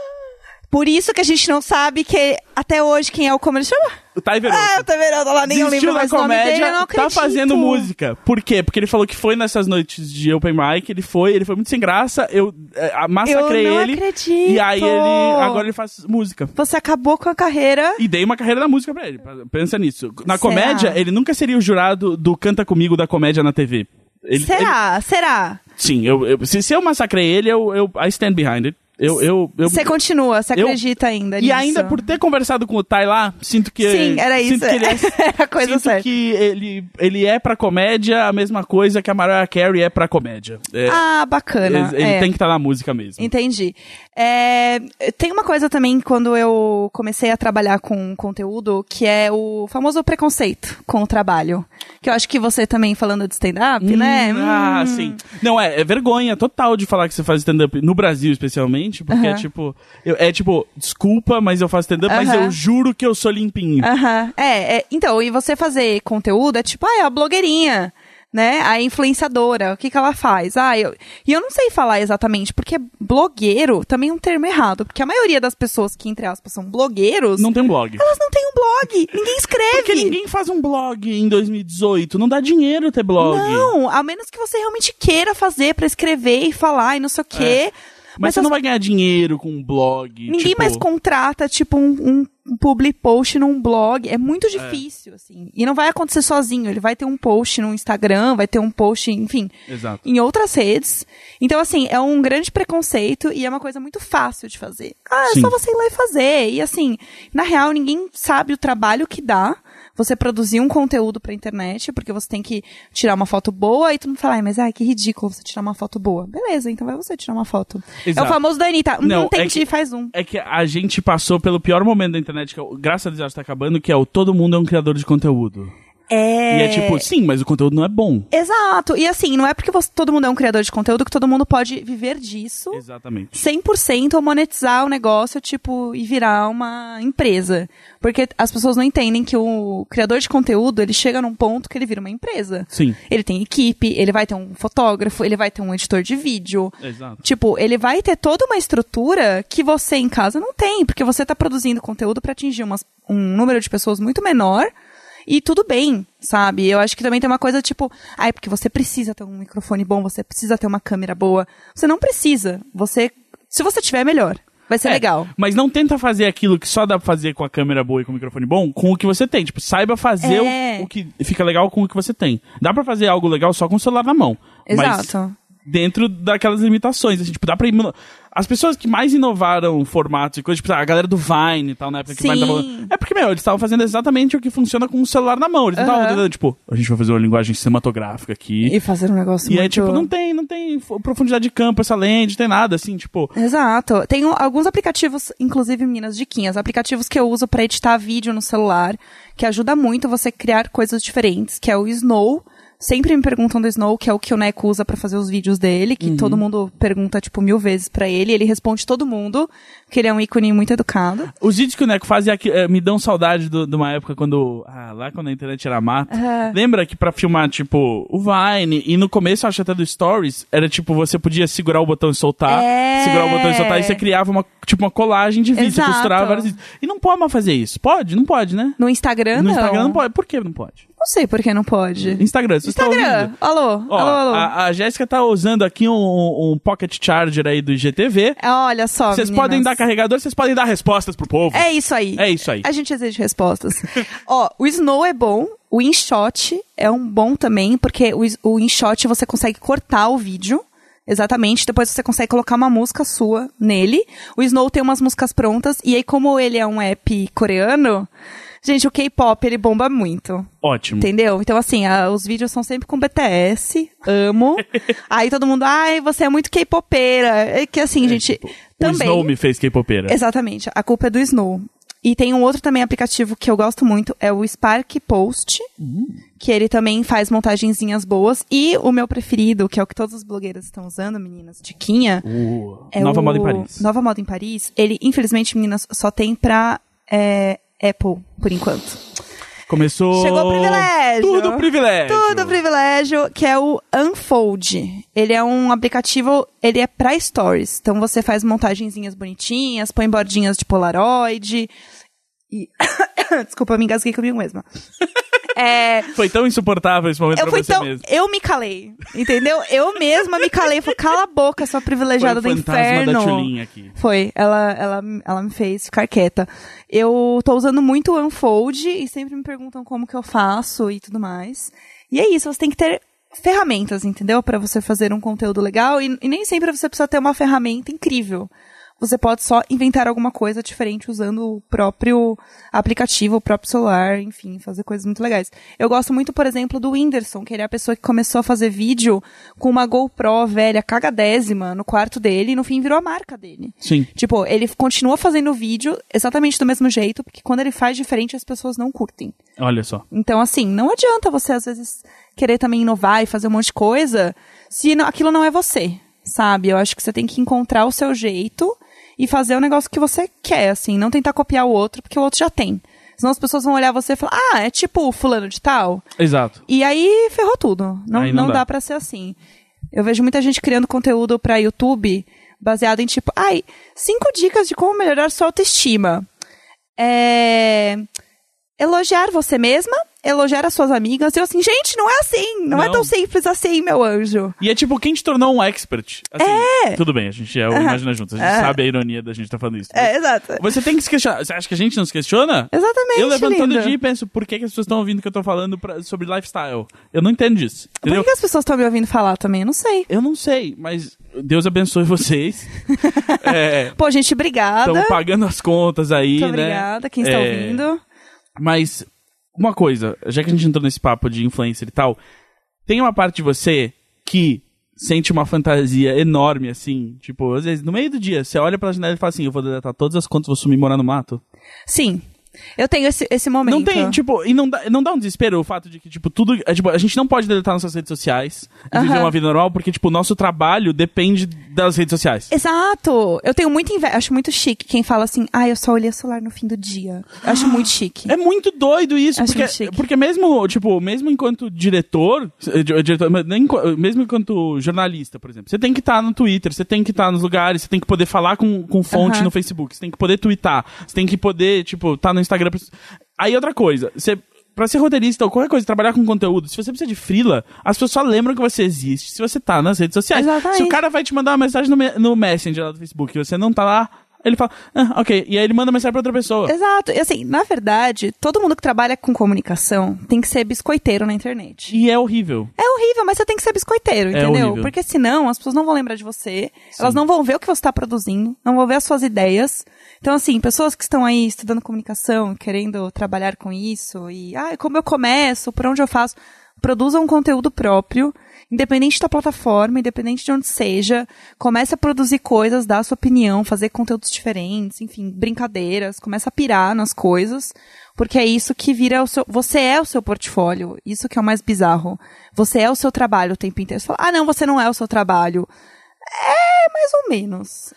Por isso que a gente não sabe que até hoje quem é o como ele chama? o Veroto. Ah, eu tô vendo lá, nem eu lembro da mais o comédia, dele, eu não tá acredito. fazendo música. Por quê? Porque ele falou que foi nessas noites de open mic, ele foi, ele foi muito sem graça, eu eh, massacrei Eu não ele. acredito. E aí ele, agora ele faz música. Você acabou com a carreira. E dei uma carreira na música pra ele. Pensa nisso. Na Será? comédia, ele nunca seria o jurado do Canta Comigo da comédia na TV. Ele- Será? Será? ele- sim, eu, eu- se, se eu massacrei ele, eu, eu I stand behind it. Eu, eu, eu, Você continua, você eu- acredita ainda e nisso? ainda por ter conversado com o Tai lá, sinto que Sim, era isso. Sinto que ele é, Era a coisa sinto certa. que ele, ele é pra comédia a mesma coisa que a Mariah Carey é pra comédia. É, Ah, bacana. ele ele é. tem que estar na música mesmo. Entendi. É, tem uma coisa também quando eu comecei a trabalhar com conteúdo que é o famoso preconceito com o trabalho. Que eu acho que você também falando de stand-up, né? Hum, Ah, Hum. sim. Não, é, é vergonha total de falar que você faz stand-up no Brasil, especialmente, porque é Aham. tipo. eu- é tipo, desculpa, mas eu faço stand-up, mas Aham. eu juro que eu sou limpinho. Aham. É, é, então, e você fazer conteúdo é tipo, ah, é a blogueirinha, né? A influenciadora, o que que ela faz? Ah, eu, e eu não sei falar exatamente, porque blogueiro também é um termo errado, porque a maioria das pessoas que, entre aspas, são blogueiros, Não tem um blog. elas não têm um blog, ninguém escreve. Porque ninguém faz um blog em 2018. Não dá dinheiro ter blog. Não, a menos que você realmente queira fazer pra escrever e falar e não sei o quê. Mas, você as- não vai ganhar dinheiro com um blog. Ninguém tipo, mais contrata, tipo, um, um public post num blog. É muito difícil, assim. E não vai acontecer sozinho. Ele vai ter um post no Instagram, vai ter um post, enfim, Exato. em outras redes. Então, assim, é um grande preconceito e é uma coisa muito fácil de fazer. Ah, é Sim. só você ir lá e fazer. E, assim, na real, ninguém sabe o trabalho que dá você produzir um conteúdo pra internet, porque você tem que tirar uma foto boa e tu não fala, ai, mas ai, que ridículo você tirar uma foto boa. Beleza, então vai você tirar uma foto. É Exato. o famoso da Anitta. Não, Não, é entendi, que- faz um. É que a gente passou pelo pior momento da internet, que é graças a Deus já está acabando, que é o todo mundo é um criador de conteúdo. É... E é tipo, sim, mas o conteúdo não é bom. Exato. E assim, não é porque você- todo mundo é um criador de conteúdo que todo mundo pode viver disso Exatamente. 100% ou monetizar o negócio, tipo, e virar uma empresa. Porque as pessoas não entendem que o criador de conteúdo, ele chega num ponto que ele vira uma empresa. Sim. Ele tem equipe, ele vai ter um fotógrafo, ele vai ter um editor de vídeo. Exato. Tipo, ele vai ter toda uma estrutura que você em casa não tem, porque você tá produzindo conteúdo para atingir umas- um número de pessoas muito menor. E tudo bem, sabe? Eu acho que também tem uma coisa tipo, ai, porque você precisa ter um microfone bom, você precisa ter uma câmera boa. Você não precisa. Você, se você tiver, melhor. Vai ser É, legal. Mas não tenta fazer aquilo que só dá pra fazer com a câmera boa e com o microfone bom, com o que você tem. Tipo, saiba fazer o- É. o, que fica legal com o que você tem. Dá pra fazer algo legal só com o celular na mão. Mas Exato. dentro daquelas limitações. Assim, tipo, dá pra ir... As pessoas que mais inovaram formatos e coisas, tipo, a galera do Vine e tal, na época que o Vine tava... Sim. É porque, meu, eles estavam fazendo exatamente o que funciona com o celular na mão. Eles não estavam Aham. tentando, tipo, a gente vai fazer uma linguagem cinematográfica aqui. E fazer um negócio E muito... é tipo, não tem, não tem profundidade de campo essa lente, não tem nada, assim, tipo. Exato. Tem um- alguns aplicativos, inclusive meninas diquinhas, aplicativos que eu uso pra editar vídeo no celular, que ajuda muito você criar coisas diferentes, que é o Snow. Sempre me perguntam do Snow, que é o que o Neco usa pra fazer os vídeos dele, que todo mundo pergunta, tipo, mil vezes pra ele. Ele responde todo mundo, que ele é um ícone muito educado. Os vídeos que o Neco faz é é, me dão saudade do- de uma época quando. Ah, lá quando a internet era mato. Aham. Lembra que pra filmar, tipo, o Vine, e no começo, acho até do Stories, era tipo, você podia segurar o botão e soltar, É. segurar o botão e soltar, e você criava uma, tipo, uma colagem de vídeo, você Exato. costurava vários vídeos. E não pode mais fazer isso. Pode? Não pode, né? No Instagram, no não. Instagram não pode. Por que não pode? Não sei por que não pode. Instagram, vocês Instagram. ouvindo? Alô, Ó, alô, alô. A, a Jéssica tá usando aqui um, um Pocket Charger aí do IGTV. É, Olha só, Vocês meninas. podem dar carregador, vocês podem dar respostas pro povo. É isso aí. É isso aí. A gente exige respostas. Ó, o Snow é bom, o InShot é um bom também, porque o, o InShot você consegue cortar o vídeo. Exatamente, depois você consegue colocar uma música sua nele. O Snow tem umas músicas prontas, e aí, como ele é um app coreano, gente, o K-pop ele bomba muito. Ótimo. Entendeu? Então, assim, a- os vídeos são sempre com BTS, amo. aí todo mundo, ai, você é muito K-popeira. É que assim, gente, O também. Snow me fez K-popeira. Exatamente, a culpa é do Snow. E tem um outro também aplicativo que eu gosto muito, é o Spark Post, que ele também faz montagenzinhas boas. E o meu preferido, que é o que todas as blogueiras estão usando, meninas, Tiquinha, O- é Nova o Moda em Paris. Nova Moda em Paris. Ele, infelizmente, meninas, só tem pra é, Apple, por enquanto. Começou. Chegou o privilégio. Tudo privilégio. Tudo privilégio, que é o Unfold. Ele é um aplicativo, ele é pra stories. Então você faz montagenzinhas bonitinhas, põe bordinhas de Polaroid. E... Desculpa, eu me engasguei comigo mesma. É, Foi tão insuportável esse momento eu pra você tão. mesmo. Eu me calei, entendeu? Eu mesma me calei. Falei, cala a boca, sua privilegiada Foi o do inferno. da aqui. Foi, ela, ela, ela me fez ficar quieta. Eu tô usando muito o Unfold e sempre me perguntam como que eu faço e tudo mais. E é isso, você tem que ter ferramentas, entendeu? Pra você fazer um conteúdo legal e, e nem sempre você precisa ter uma ferramenta incrível. Você pode só inventar alguma coisa diferente usando o próprio aplicativo, o próprio celular, enfim, fazer coisas muito legais. Eu gosto muito, por exemplo, do Whindersson, que ele é a pessoa que começou a fazer vídeo com uma GoPro velha, cagadésima, no quarto dele e no fim virou a marca dele. Sim. Tipo, ele continua fazendo vídeo exatamente do mesmo jeito, porque quando ele faz diferente as pessoas não curtem. Olha só. Então, assim, não adianta você às vezes querer também inovar e fazer um monte de coisa se não- aquilo não é você, sabe? Eu acho que você tem que encontrar o seu jeito e fazer o negócio que você quer, assim, não tentar copiar o outro, porque o outro já tem. Senão as pessoas vão olhar você e falar, ah, é tipo o fulano de tal. Exato. E aí ferrou tudo. Não, Aí não não, dá. dá, pra ser assim. Eu vejo muita gente criando conteúdo pra YouTube baseado em tipo, ai, cinco dicas de como melhorar sua autoestima. É. Elogiar você mesma, elogiar as suas amigas. Eu assim, gente, não é assim. Não, é Não. tão simples assim, meu anjo. E é tipo, quem te tornou um expert? Assim, É. Tudo bem, a gente é o Imagina Juntos. A gente sabe a ironia da gente estar falando isso. É, exato. Você tem que se questionar. Você acha que a gente não se questiona? Exatamente. Eu levanto todo lindo. dia e penso, por que, que as pessoas estão ouvindo o que eu tô falando pra- sobre lifestyle? Eu não entendo disso. Por Entendeu? que as pessoas estão me ouvindo falar também? Eu não sei. Eu não sei, mas Deus abençoe vocês. é, Pô, gente, obrigada. Estão pagando as contas aí, Muito né? obrigada, quem está É, ouvindo. Mas, uma coisa, já que a gente entrou nesse papo de influencer e tal, tem uma parte de você que sente uma fantasia enorme, assim, tipo, às vezes, no meio do dia, você olha pela janela e fala assim, eu vou deletar todas as contas, vou sumir morar no mato. Sim. Eu tenho esse, esse momento. Não tem, tipo, e não dá, não dá um desespero o fato de que, tipo, tudo. É, tipo, a gente não pode deletar nossas redes sociais e viver uma vida normal, porque, tipo, o nosso trabalho depende das redes sociais. Exato! Eu tenho muito inveja, acho muito chique quem fala assim, ah, eu só olhei o celular no fim do dia. Eu acho muito chique. É muito doido isso, Acho porque, porque mesmo, tipo, mesmo enquanto diretor, eh, di- diretor, nem mesmo enquanto jornalista, por exemplo, você tem que estar no Twitter, você tem que estar nos lugares, você tem que poder falar com, com fonte no Facebook, você tem que poder twittar, você tem que poder, tipo, estar no Instagram. Aí outra coisa, você Pra ser roteirista ou qualquer coisa, trabalhar com conteúdo, se você precisa de frila, as pessoas só lembram que você existe se você tá nas redes sociais. Exatamente. Se o cara vai te mandar uma mensagem no, no Messenger lá do Facebook e você não tá lá, ele fala, ah, ok. E aí ele manda mensagem pra outra pessoa. Exato. E assim, na verdade, todo mundo que trabalha com comunicação tem que ser biscoiteiro na internet. E é horrível. É horrível, mas você tem que ser biscoiteiro, É entendeu? horrível. Porque senão as pessoas não vão lembrar de você, elas não vão ver o que você está produzindo, não vão ver as suas ideias. Então, assim, pessoas que estão aí estudando comunicação, querendo trabalhar com isso, e, ah, como eu começo, por onde eu faço, produzam um conteúdo próprio, independente da plataforma, independente de onde seja, comece a produzir coisas, dar a sua opinião, fazer conteúdos diferentes, enfim, brincadeiras, começa a pirar nas coisas, porque é isso que vira o seu, você é o seu portfólio, isso que é o mais bizarro. Você é o seu trabalho o tempo inteiro. Você fala, ah, não, você não é o seu trabalho. É, mais ou menos.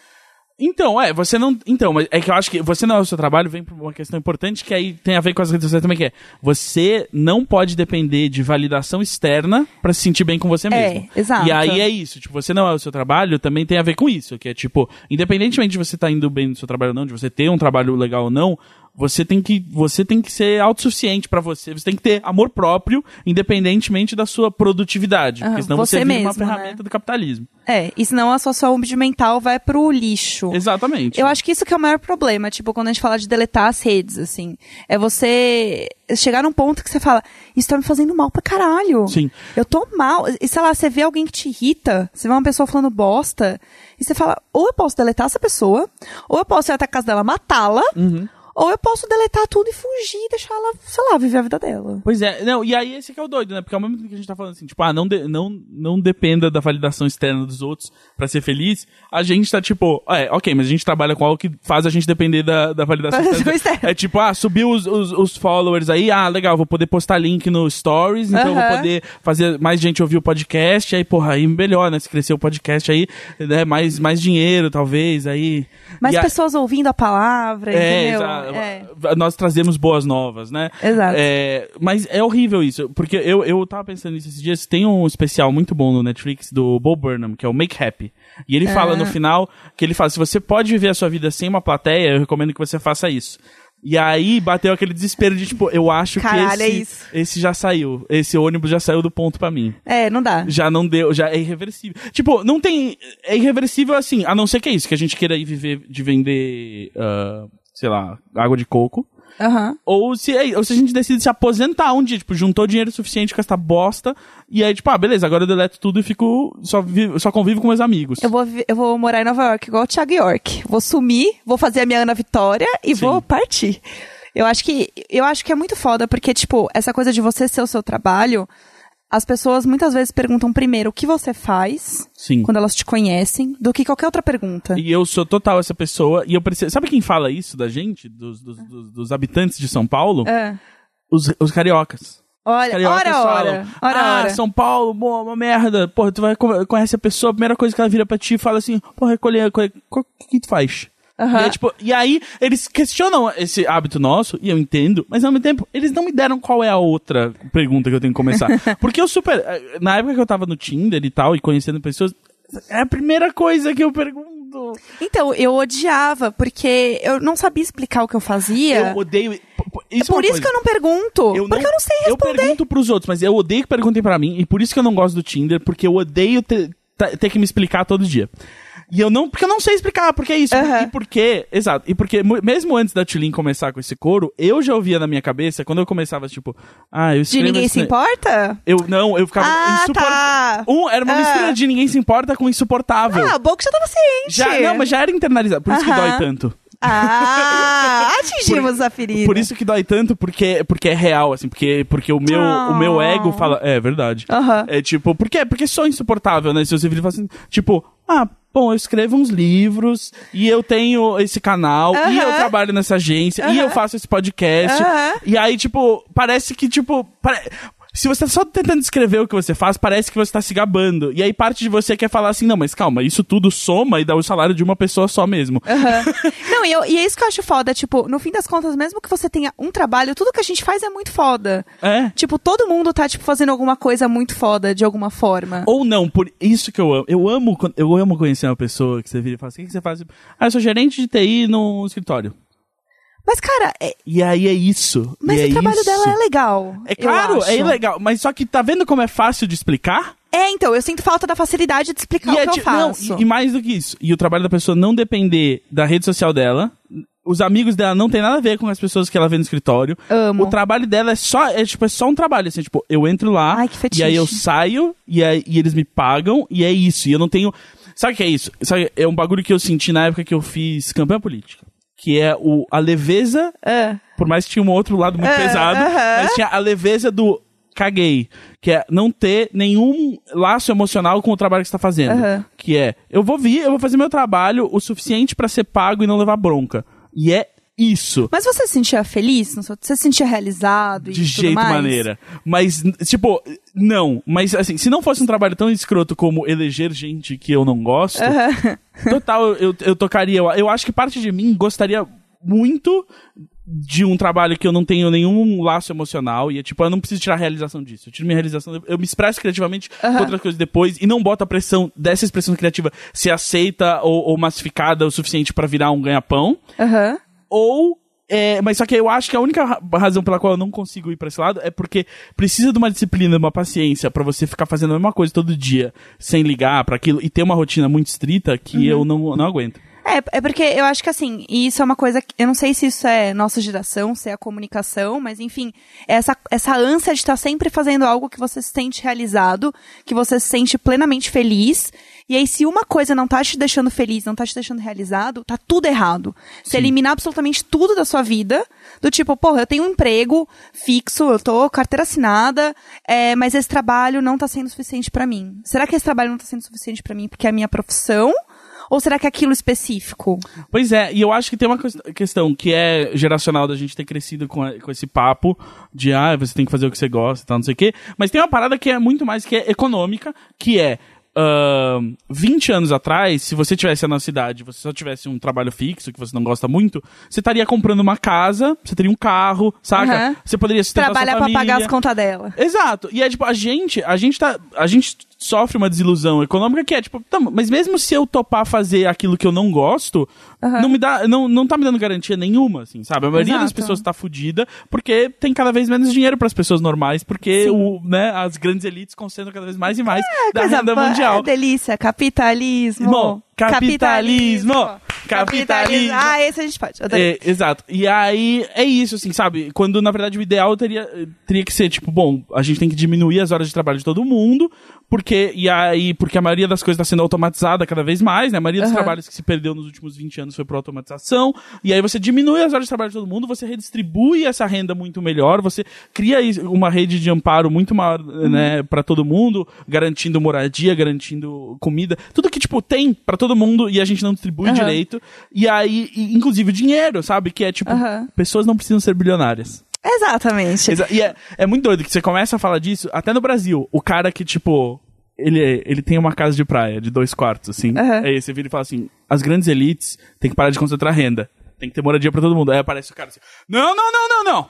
Então, é, você não. Então, mas é que eu acho que você não é o seu trabalho, vem pra uma questão importante que aí tem a ver com as redes sociais também, que é você não pode depender de validação externa pra se sentir bem com você É, mesmo. exato. E aí é isso, tipo, você não é o seu trabalho, também tem a ver com isso, que é tipo, independentemente de você estar indo bem no seu trabalho ou não, de você ter um trabalho legal ou não, Você tem que, você tem que ser autossuficiente pra você. Você tem que ter amor próprio, independentemente da sua produtividade. Aham, porque senão você você, vive uma mesmo, né? ferramenta do capitalismo. É, e senão a sua saúde mental vai pro lixo. Exatamente. Eu acho que isso que é o maior problema, tipo, quando a gente fala de deletar as redes, assim. É você chegar num ponto que você fala, isso tá me fazendo mal pra caralho. Sim. Eu tô mal. E sei lá, você vê alguém que te irrita, você vê uma pessoa falando bosta, e você fala, ou eu posso deletar essa pessoa, ou eu posso ir até a casa dela matá-la, Uhum. Ou eu posso deletar tudo e fugir e deixar ela, sei lá, viver a vida dela. Pois é, não, e aí esse que é o doido, né? Porque ao mesmo tempo que a gente tá falando assim, tipo, ah, não, de- não, não dependa da validação externa dos outros pra ser feliz, a gente tá tipo, é, ok, mas a gente trabalha com algo que faz a gente depender da, da validação externa. É tipo, ah, subiu os, os, os followers aí, ah, legal, vou poder postar link no Stories, então eu vou poder fazer mais gente ouvir o podcast, aí, porra, aí melhor, né? Se crescer o podcast aí, né? Mais, mais dinheiro, talvez, aí. Mais E a- pessoas ouvindo a palavra, é, entendeu? exa- É. nós trazemos boas novas, né? Exato. É, mas é horrível isso, porque eu, eu tava pensando nisso esses dias, tem um especial muito bom no Netflix do Bo Burnham, que é o Make Happy. E ele fala Ah. no final que ele fala, se você pode viver a sua vida sem uma plateia, eu recomendo que você faça isso. E aí bateu aquele desespero de tipo, eu acho Caralho, que é esse, isso. esse já saiu, esse ônibus já saiu do ponto pra mim. É, não dá. Já não deu, já é irreversível. Tipo, não tem. É irreversível assim, a não ser que é isso, que a gente queira ir viver de vender, ah, sei lá, água de coco. Aham. Ou se, é- ou se a gente decide se aposentar um dia, tipo, juntou dinheiro suficiente com essa bosta, e aí, tipo, ah, beleza, agora eu deleto tudo e fico. Só, vivo, só convivo com meus amigos. Eu vou, vi- eu vou morar em Nova York, igual o Thiago York. Vou sumir, vou fazer a minha Ana Vitória e Sim. vou partir. Eu acho que eu acho que é muito foda, porque, tipo, essa coisa de você ser o seu trabalho, as pessoas muitas vezes perguntam primeiro o que você faz Sim. quando elas te conhecem, do que qualquer outra pergunta. E eu sou total essa pessoa, e eu preciso. Sabe quem fala isso da gente? Dos, dos, dos- dos habitantes de São Paulo? É. Os, os cariocas. Olha, ora, ora, ora, ah, ora. São Paulo, boa, uma merda. Porra, tu vai co- conhece a pessoa, a primeira coisa que ela vira pra ti e fala assim, porra, recolher, recolher, o que, que tu faz? Aham. E, aí, tipo, e aí, eles questionam esse hábito nosso, e eu entendo, mas ao mesmo tempo, eles não me deram qual é a outra pergunta que eu tenho que começar. Porque eu super. eh, Na época que eu tava no Tinder e tal, e conhecendo pessoas, é a primeira coisa que eu pergunto. Então, eu odiava, porque eu não sabia explicar o que eu fazia. Eu odeio. p- É Isso é por uma isso coisa. que eu não pergunto. porque eu não sei Eu responder. pergunto pros outros, mas eu odeio que perguntem pra mim, e por isso que eu não gosto do Tinder, porque eu odeio ter, ter que me explicar todo dia. E eu não, porque eu não sei explicar, porque é isso. E porque, exato, e porque mesmo antes da Tulin começar com esse coro, eu já ouvia na minha cabeça, quando eu começava, tipo, ah, eu De ninguém se importa? Eu, não, eu ficava Ah, insuportável. tá. Um, era uma Ah. mistura de ninguém se importa com insuportável. Ah, bom que já tava ciente. já, não, mas já era internalizado, por isso que dói tanto. Ah, atingimos a ferida. Por isso que dói tanto, porque, porque é real, assim, porque, porque o, meu, Ah. o meu ego fala. É, verdade. É tipo, por quê? Porque sou insuportável, né? Se você vira e fala assim, tipo, ah, bom, eu escrevo uns livros, e eu tenho esse canal, e Aham. eu trabalho nessa agência, e Aham. eu faço esse podcast. Aham. E aí, tipo, parece que, tipo. pare- Se você tá só tentando descrever o que você faz, parece que você tá se gabando. E aí parte de você quer falar assim, não, mas calma, isso tudo soma e dá o salário de uma pessoa só mesmo. Aham. Não, e, eu- e é isso que eu acho foda. Tipo, no fim das contas, mesmo que você tenha um trabalho, tudo que a gente faz é muito foda. É. Tipo, todo mundo tá, tipo, fazendo alguma coisa muito foda, de alguma forma. Ou não, por isso que eu amo. Eu amo, eu amo conhecer uma pessoa que você vira e fala assim, o que que você faz? Ah, eu sou gerente de TI no escritório. Mas, cara, é- E aí é isso. mas e o é trabalho isso. dela é legal. É claro, é legal. Mas só que tá vendo como é fácil de explicar? É, então, eu sinto falta da facilidade de explicar o é que eu ti- não, faço. e, e mais do que isso. E o trabalho da pessoa não depender da rede social dela. Os amigos dela não tem nada a ver com as pessoas que ela vê no escritório. Amo. O trabalho dela é só, é, tipo, é só um trabalho, assim, tipo, eu entro lá, Ai, e aí eu saio, e, aí, e eles me pagam, e é isso. E eu não tenho. Sabe o que é isso? Sabe, é um bagulho que eu senti na época que eu fiz campanha política. Que é o, a leveza É. por mais que tinha um outro lado muito É, pesado, aham. mas tinha a leveza do caguei, que é não ter nenhum laço emocional com o trabalho que você tá fazendo. Aham. Que é, eu vou vir, eu vou fazer meu trabalho o suficiente pra ser pago e não levar bronca. E é isso. Mas você se sentia feliz? Você se sentia realizado? e De jeito mais? maneira. Mas, tipo, não. Mas, assim, se não fosse um trabalho tão escroto como eleger gente que eu não gosto, Aham. total, eu, eu tocaria. Eu, acho que parte de mim gostaria muito de um trabalho que eu não tenho nenhum laço emocional e é tipo, eu não preciso tirar a realização disso. Eu tiro minha realização, eu me expresso criativamente com outras coisas depois e não boto a pressão dessa expressão criativa ser aceita ou, ou massificada o suficiente pra virar um ganha-pão. Aham. Ou é, mas só que eu acho que a única ra- razão pela qual eu não consigo ir pra esse lado é porque precisa de uma disciplina, de uma paciência pra você ficar fazendo a mesma coisa todo dia, sem ligar pra aquilo e ter uma rotina muito estrita que eu não, não aguento. É, é porque eu acho que assim, e isso é uma coisa que. Eu não sei se isso é nossa geração, se é a comunicação, mas enfim, essa, essa ânsia de estar sempre fazendo algo que você se sente realizado, que você se sente plenamente feliz. E aí, se uma coisa não tá te deixando feliz, não tá te deixando realizado, tá tudo errado. Você eliminar absolutamente tudo da sua vida, do tipo, porra, eu tenho um emprego fixo, eu tô carteira assinada, é, mas esse trabalho não tá sendo suficiente pra mim. Será que esse trabalho não tá sendo suficiente pra mim porque é a minha profissão? Ou será que é aquilo específico? Pois é, e eu acho que tem uma ques- questão que é geracional da gente ter crescido com, a- com esse papo de, ah, você tem que fazer o que você gosta e tal, não sei o quê. Mas tem uma parada que é muito mais que é econômica, que é. ahn, 20 anos atrás, se você tivesse na cidade, você só tivesse um trabalho fixo que você não gosta muito, você estaria comprando uma casa, você teria um carro, saca? Aham. Você poderia sustentar Trabalhar sua pra família. pagar as contas dela. Exato. E é tipo, a gente, a gente tá. A gente sofre uma desilusão econômica que é tipo, tá, mas mesmo se eu topar fazer aquilo que eu não gosto, não me dá. Não, não tá me dando garantia nenhuma, assim, sabe? A maioria das Exato. pessoas tá fudida porque tem cada vez menos dinheiro pras pessoas normais, porque Sim. o, né, as grandes elites concentram cada vez mais e mais da Coisa renda boa, mundial. Delícia, capitalismo. Irmão, capitalismo, capitalismo. Ah, esse a gente pode. É, exato. E aí, é isso, assim, sabe? Quando, na verdade, o ideal teria, teria que ser, tipo, bom, a gente tem que diminuir as horas de trabalho de todo mundo, porque, e aí, porque a maioria das coisas está sendo automatizada cada vez mais, né? A maioria dos Aham. trabalhos que se perdeu nos últimos 20 anos foi por automatização, e aí você diminui as horas de trabalho de todo mundo, você redistribui essa renda muito melhor, você cria uma rede de amparo muito maior, né, para todo mundo, garantindo moradia, garantindo comida, tudo que, tipo, tem para todo mundo e a gente não distribui Aham. direito. E aí, e, inclusive dinheiro, sabe? Que é tipo, pessoas não precisam ser bilionárias. Exatamente. Exa- e é, é muito doido que você começa a falar disso, até no Brasil, o cara que, tipo, ele, ele tem uma casa de praia de dois quartos, assim. Aham. Aí você vira e fala assim: as grandes elites têm que parar de concentrar renda. Tem que ter moradia pra todo mundo. Aí aparece o cara assim: Não, não, não, não, não!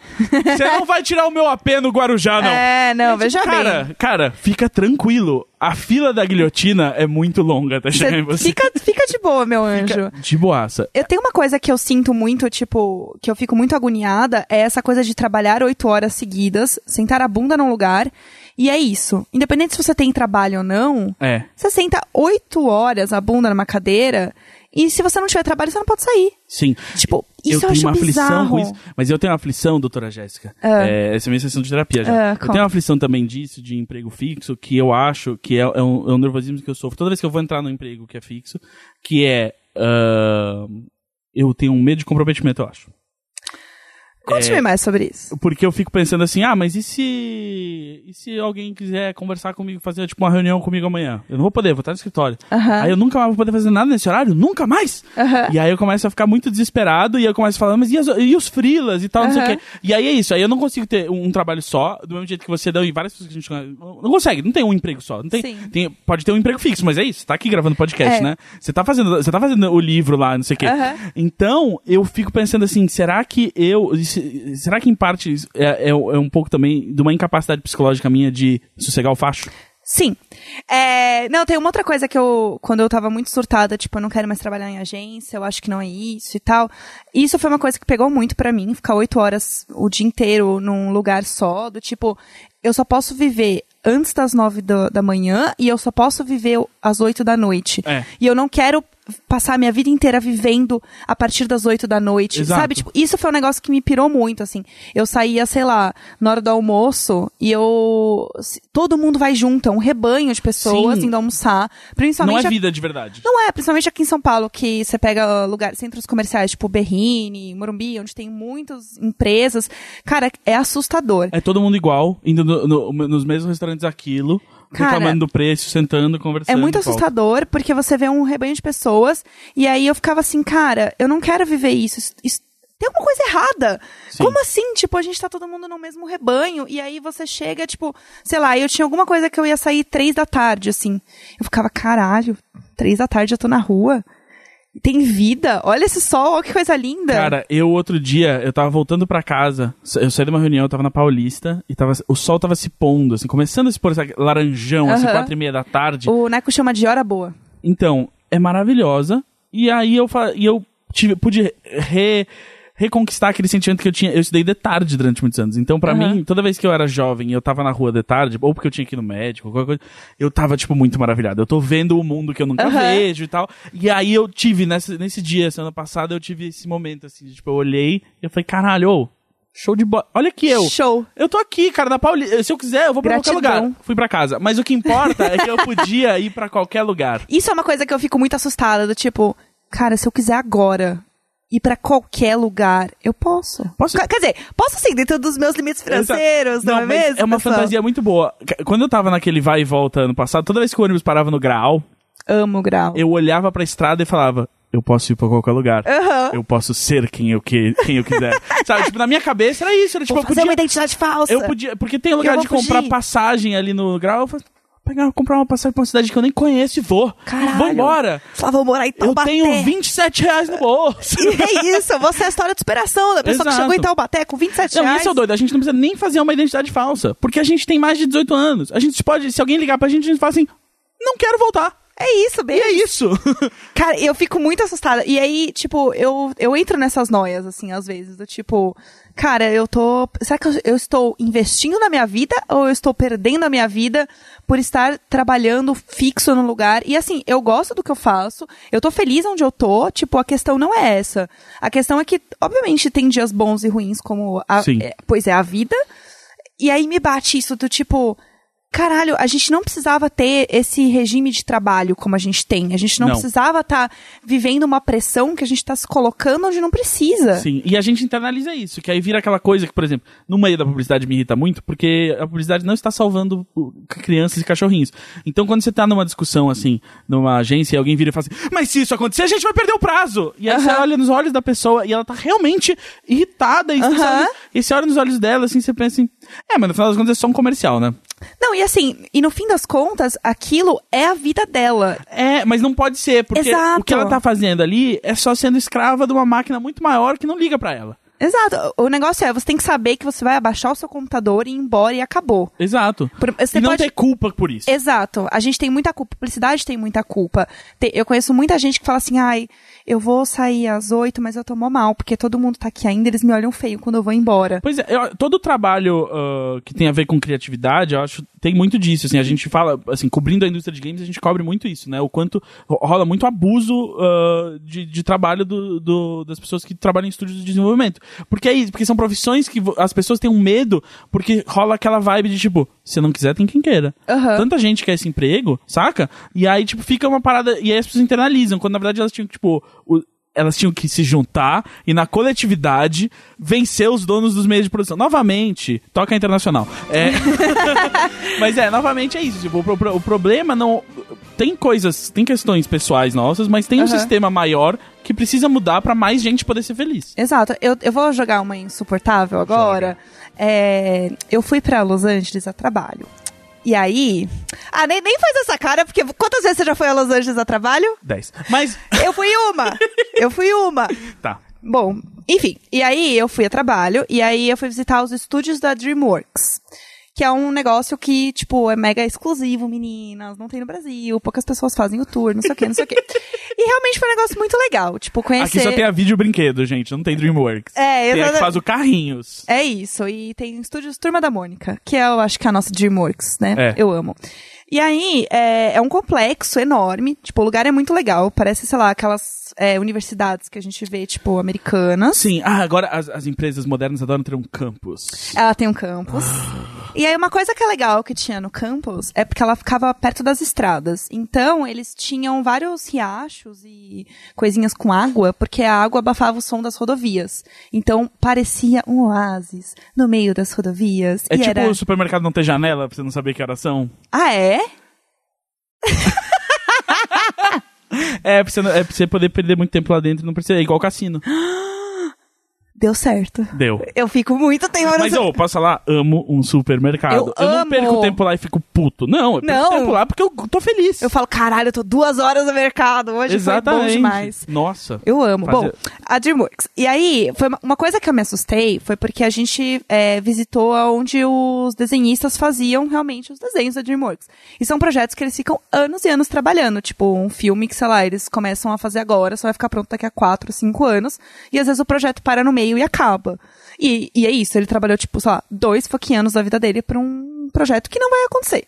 Você não vai tirar o meu AP no Guarujá, não. É, não, tipo, veja cara, bem. Cara, fica tranquilo. A fila da guilhotina é muito longa até chegar em Cê você. fica, fica de boa, meu anjo. Fica de boaça. Eu tenho uma coisa que eu sinto muito, tipo, que eu fico muito agoniada, é essa coisa de trabalhar oito horas seguidas, sentar a bunda num lugar, e é isso. Independente se você tem trabalho ou não, É. você senta oito horas a bunda numa cadeira, e se você não tiver trabalho, você não pode sair. Sim. Tipo, isso eu, eu tenho uma aflição bizarro. com isso. Mas eu tenho uma aflição, doutora Jéssica. Ah. É, essa é a minha sessão de terapia já. Ah, eu conta. tenho uma aflição também disso, de emprego fixo, que eu acho que é, é um, é um nervosismo que eu sofro toda vez que eu vou entrar no emprego que é fixo, que é. ah, eu tenho um medo de comprometimento, eu acho. Conte-me mais sobre isso. Porque eu fico pensando assim, ah, mas e se. E se alguém quiser conversar comigo, fazer tipo uma reunião comigo amanhã? Eu não vou poder, vou estar no escritório. Aí eu nunca mais vou poder fazer nada nesse horário? Nunca mais? E aí eu começo a ficar muito desesperado e eu começo a falar, mas e, as- e os freelas e tal, não sei o quê. E aí é isso, aí eu não consigo ter um, um trabalho só, do mesmo jeito que você deu em várias pessoas que a gente não consegue, não tem um emprego só. Não tem, tem- pode ter um emprego fixo, mas é isso, você tá aqui gravando podcast, É. né? Você tá fazendo, você tá fazendo o livro lá, não sei o quê. Então, eu fico pensando assim, será que eu. Se- Será que em parte é, é, é um pouco também de uma incapacidade psicológica minha de sossegar o facho? Sim. É, não, tem uma outra coisa que eu, quando eu tava muito surtada, tipo, eu não quero mais trabalhar em agência, eu acho que não é isso e tal. Isso foi uma coisa que pegou muito pra mim, ficar oito horas o dia inteiro num lugar só, do tipo, eu só posso viver antes das nove da, da manhã e eu só posso viver às oito da noite. É. E eu não quero passar a minha vida inteira vivendo a partir das oito da noite, Exato. sabe? Tipo, isso foi um negócio que me pirou muito, assim. Eu saía, sei lá, na hora do almoço e eu... Todo mundo vai junto, é um rebanho de pessoas Sim. indo almoçar. Não Principalmente... é a- vida de verdade. Não é, principalmente aqui em São Paulo, que você pega lugares, centros comerciais, tipo Berrine, Morumbi, onde tem muitas empresas. Cara, é assustador. É todo mundo igual, indo no- no- nos mesmos restaurantes aquilo, Cara, reclamando do preço, sentando, conversando. É muito assustador, porque você vê um rebanho de pessoas, e aí eu ficava assim, cara, eu não quero viver isso. isso- isso- tem alguma coisa errada. Sim. Como assim? Tipo, a gente tá todo mundo no mesmo rebanho, e aí você chega, tipo, sei lá, eu tinha alguma coisa que eu ia sair três da tarde, assim. Eu ficava, caralho, três da tarde eu tô na rua. Tem vida, olha esse sol, olha que coisa linda. Cara, eu outro dia, eu tava voltando pra casa, eu saí de uma reunião, eu tava na Paulista, e tava, o sol tava se pondo, assim, começando a se pôr esse laranjão, assim, Aham. quatro e meia da tarde. o Neco chama de hora boa. Então, é maravilhosa, e aí eu, e eu tive, pude re, reconquistar aquele sentimento que eu tinha. Eu estudei de tarde durante muitos anos. Então, pra Aham. mim, toda vez que eu era jovem e eu tava na rua de tarde, ou porque eu tinha que ir no médico, qualquer coisa, eu tava, tipo, muito maravilhado. Eu tô vendo o mundo que eu nunca Aham. vejo e tal. E aí eu tive, nesse, nesse dia, semana passada, eu tive esse momento, assim, de, tipo, eu olhei e eu falei, caralho, ô, show de bola. Olha aqui eu. Show. Eu tô aqui, cara, na Paulista. Se eu quiser, eu vou pra qualquer Gratidão. lugar. Fui pra casa. Mas o que importa é que eu podia ir pra qualquer lugar. Isso é uma coisa que eu fico muito assustada, do tipo, cara, se eu quiser agora ir pra qualquer lugar, eu posso. Posso? Quer dizer, posso sim, dentro dos meus limites financeiros, não, é mas mesmo? É uma pessoal? fantasia muito boa. Quando eu tava naquele vai e volta ano passado, toda vez que o ônibus parava no grau, Amo o grau. eu olhava pra estrada e falava: Eu posso ir pra qualquer lugar. Aham. Eu posso ser quem eu, que, quem eu quiser. Sabe, tipo, na minha cabeça era isso. Era, tipo, Vou eu podia, uma identidade falsa. eu podia. Porque tem lugar de comprar fugir. passagem ali no grau. Eu falei, pegar, comprar uma passagem pra uma cidade que eu nem conheço e vou. Caralho. Vambora. Só vou morar em Eu Taubaté. tenho 27 reais no bolso. E é isso, você é a história de superação da pessoa Exato. que chegou em Taubaté com 27 Não, reais. isso é doido. A gente não precisa nem fazer uma identidade falsa. Porque a gente tem mais de 18 anos. A gente pode, se alguém ligar pra gente, a gente fala assim: não quero voltar. É isso, E beijo. é isso. Cara, eu fico muito assustada. E aí, tipo, eu, eu entro nessas noias, assim, às vezes. Do tipo, cara, eu tô. Será que eu, eu estou investindo na minha vida ou eu estou perdendo a minha vida por estar trabalhando fixo no lugar? E assim, eu gosto do que eu faço, eu tô feliz onde eu tô. Tipo, a questão não é essa. A questão é que, obviamente, tem dias bons e ruins, como a, Sim. é, pois é, a vida. E aí me bate isso do tipo. Caralho, a gente não precisava ter esse regime de trabalho como a gente tem. A gente não, Não. precisava estar vivendo uma pressão que a gente está se colocando onde não precisa. Sim, e a gente internaliza isso, que aí vira aquela coisa que, por exemplo, no meio da publicidade me irrita muito, porque a publicidade não está salvando crianças e cachorrinhos. Então, quando você tá numa discussão, assim, numa agência, e alguém vira e fala assim, mas se isso acontecer, a gente vai perder o prazo! E aí você Aham. olha nos olhos da pessoa e ela tá realmente irritada, e, você olha- e você olha nos olhos dela, assim, você pensa assim, é, mas no final das contas é só um comercial, né? Não, e assim, e no fim das contas, aquilo é a vida dela. É, mas não pode ser, porque Exato. o que ela tá fazendo ali é só sendo escrava de uma máquina muito maior que não liga pra ela. Exato. O negócio é, você tem que saber que você vai abaixar o seu computador e ir embora e acabou. Exato. Por- você e não pode- ter culpa por isso. Exato. A gente tem muita culpa. Publicidade tem muita culpa. Te- Eu conheço muita gente que fala assim, ai, eu vou sair às oito, mas eu tô mal, porque todo mundo tá aqui ainda, eles me olham feio quando eu vou embora. Pois é, eu- todo o trabalho ah, que tem a ver com criatividade, eu acho, tem muito disso, assim, a gente fala, assim, cobrindo a indústria de games, a gente cobre muito isso, né, o quanto ro- rola muito abuso ah, de, de trabalho do, do- das pessoas que trabalham em estúdios de desenvolvimento, porque é isso, porque são profissões que as pessoas têm um medo, porque rola aquela vibe de, tipo, se não quiser, tem quem queira. Aham. Tanta gente quer esse emprego, saca? E aí, tipo, fica uma parada, e aí as pessoas internalizam, quando na verdade elas tinham, tipo, elas tinham que se juntar e na coletividade vencer os donos dos meios de produção. Novamente, toca internacional. É... mas é, novamente é isso. Tipo, o, pro- o problema não. Tem coisas, tem questões pessoais nossas, mas tem um Aham. sistema maior que precisa mudar pra mais gente poder ser feliz. Exato. Eu, eu vou jogar uma insuportável agora. É, eu fui pra Los Angeles a trabalho. E aí. Ah, nem, nem faz essa cara, porque quantas vezes você já foi a Los Angeles a trabalho? 10. Mas. Eu fui uma! eu fui uma! Tá. Bom, enfim. E aí eu fui a trabalho, e aí eu fui visitar os estúdios da DreamWorks. Que é um negócio que, tipo, é mega exclusivo, meninas, não tem no Brasil, poucas pessoas fazem o tour, não sei o quê, não sei o quê. E realmente foi um negócio muito legal, tipo, conhecer... Aqui só tem a vídeo brinquedo, gente. Não tem Dreamworks. É, Tem a que exatamente. faz o carrinhos. É isso, e tem estúdios Turma da Mônica, que é, eu acho que é a nossa DreamWorks, né? É. Eu amo. E aí, é, é um complexo enorme, tipo, o lugar é muito legal, parece, sei lá, aquelas é, universidades que a gente vê, tipo, americanas. Sim. Ah, agora as, as empresas modernas adoram ter um campus. Ela tem um campus. E aí, uma coisa que é legal que tinha no campus é porque ela ficava perto das estradas. Então, eles tinham vários riachos e coisinhas com água, porque a água abafava o som das rodovias. Então, parecia um oásis no meio das rodovias. É e tipo era... o supermercado não ter janela pra você não saber que horas são. Ah, é? É, pra você, é pra você poder perder muito tempo lá dentro, não precisa. É igual cassino. Deu certo. Deu. Eu fico muito tempo Mas, ô, posso falar? Amo um supermercado. Eu não amo. perco tempo lá e fico puto. Não, eu perco Não. tempo lá porque eu tô feliz. Eu falo, caralho, eu tô duas horas no mercado. Hoje Exatamente. foi bom demais. Nossa. Eu amo. Fazer- Bom, a DreamWorks. E aí, foi uma, uma coisa que eu me assustei foi porque a gente é, visitou onde os desenhistas faziam realmente os desenhos da DreamWorks. E são projetos que eles ficam anos e anos trabalhando. Tipo, um filme que, sei lá, eles começam a fazer agora, só vai ficar pronto daqui a quatro, cinco anos. E às vezes o projeto para no meio e-mail e acaba. E, e é isso, ele trabalhou, tipo, sei lá, dois fucking anos da vida dele pra um projeto que não vai acontecer.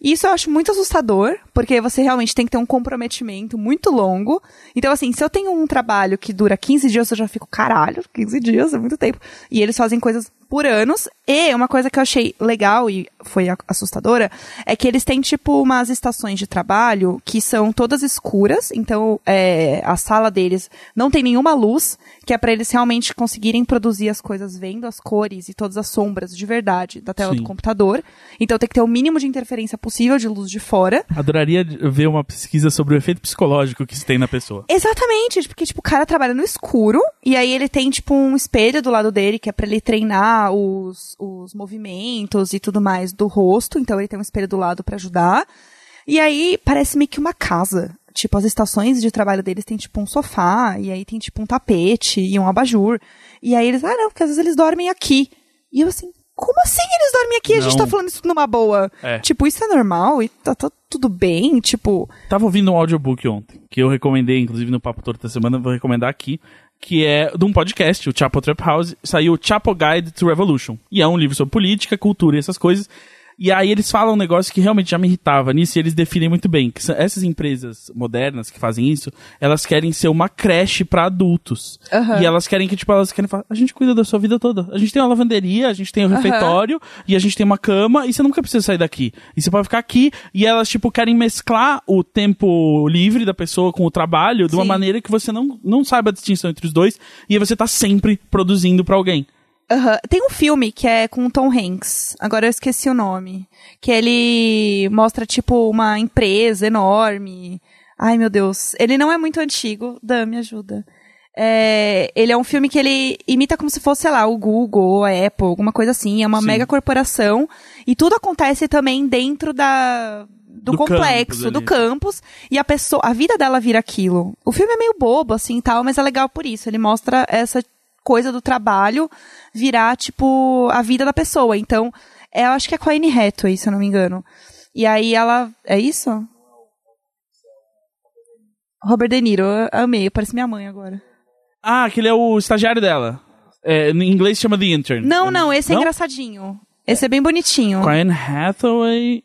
Isso eu acho muito assustador, porque você realmente tem que ter um comprometimento muito longo. Então, assim, se eu tenho um trabalho que dura 15 dias, eu já fico, caralho, 15 dias é muito tempo. E eles fazem coisas por anos. E uma coisa que eu achei legal e foi assustadora é que eles têm, tipo, umas estações de trabalho que são todas escuras. Então, é, a sala deles não tem nenhuma luz, que é para eles realmente conseguirem produzir as coisas vendo as cores e todas as sombras de verdade da tela Sim. do computador. Então, tem que ter o mínimo de interferência possível de luz de fora. Adoraria ver uma pesquisa sobre o efeito psicológico que isso tem na pessoa. Exatamente, porque, tipo, o cara trabalha no escuro, e aí ele tem, tipo, um espelho do lado dele, que é pra ele treinar os, os movimentos e tudo mais do rosto, então ele tem um espelho do lado pra ajudar. E aí, parece meio que uma casa. Tipo, as estações de trabalho deles tem, tipo, um sofá, e aí tem, tipo, um tapete e um abajur. E aí eles, ah, não, porque às vezes eles dormem aqui. E eu, assim, como assim eles dormem aqui? A gente Não. tá falando isso numa boa. É. Tipo, isso é normal e tá, tá tudo bem, tipo... Tava ouvindo um audiobook ontem, que eu recomendei, inclusive no Papo Torto da Semana, vou recomendar aqui, que é de um podcast, o Chapo Trap House, saiu o Chapo Guide to Revolution. E é um livro sobre política, cultura e essas coisas. E aí eles falam um negócio que realmente já me irritava nisso, e eles definem muito bem, que essas empresas modernas que fazem isso, elas querem ser uma creche pra adultos. Aham. E elas querem que, tipo, elas querem falar, a gente cuida da sua vida toda. A gente tem uma lavanderia, a gente tem um refeitório, e a gente tem uma cama, e você nunca precisa sair daqui. E você pode ficar aqui, e elas, tipo, querem mesclar o tempo livre da pessoa com o trabalho de uma Sim. maneira que você não, não saiba a distinção entre os dois, e aí você tá sempre produzindo pra alguém. Aham. Tem um filme que é com o Tom Hanks, agora eu esqueci o nome. Que ele mostra, tipo, uma empresa enorme. Ai, meu Deus. Ele não é muito antigo. Dan, me ajuda. É, ele é um filme que ele imita como se fosse, sei lá, o Google a Apple, alguma coisa assim. É uma Sim. mega corporação. E tudo acontece também dentro da, do, Do complexo, campus do campus. E a pessoa, a vida dela vira aquilo. O filme é meio bobo, assim, tal, mas é legal por isso. Ele mostra essa coisa do trabalho virar, tipo, a vida da pessoa. Então, é, eu acho que é com a Anne Hathaway, se eu não me engano. E aí ela... É isso? Robert De Niro, eu amei, parece minha mãe agora. Ah, aquele é o estagiário dela. É, em inglês chama The Intern. Não, não, esse é Não? engraçadinho. Esse é bem bonitinho. Com a Anne Hathaway...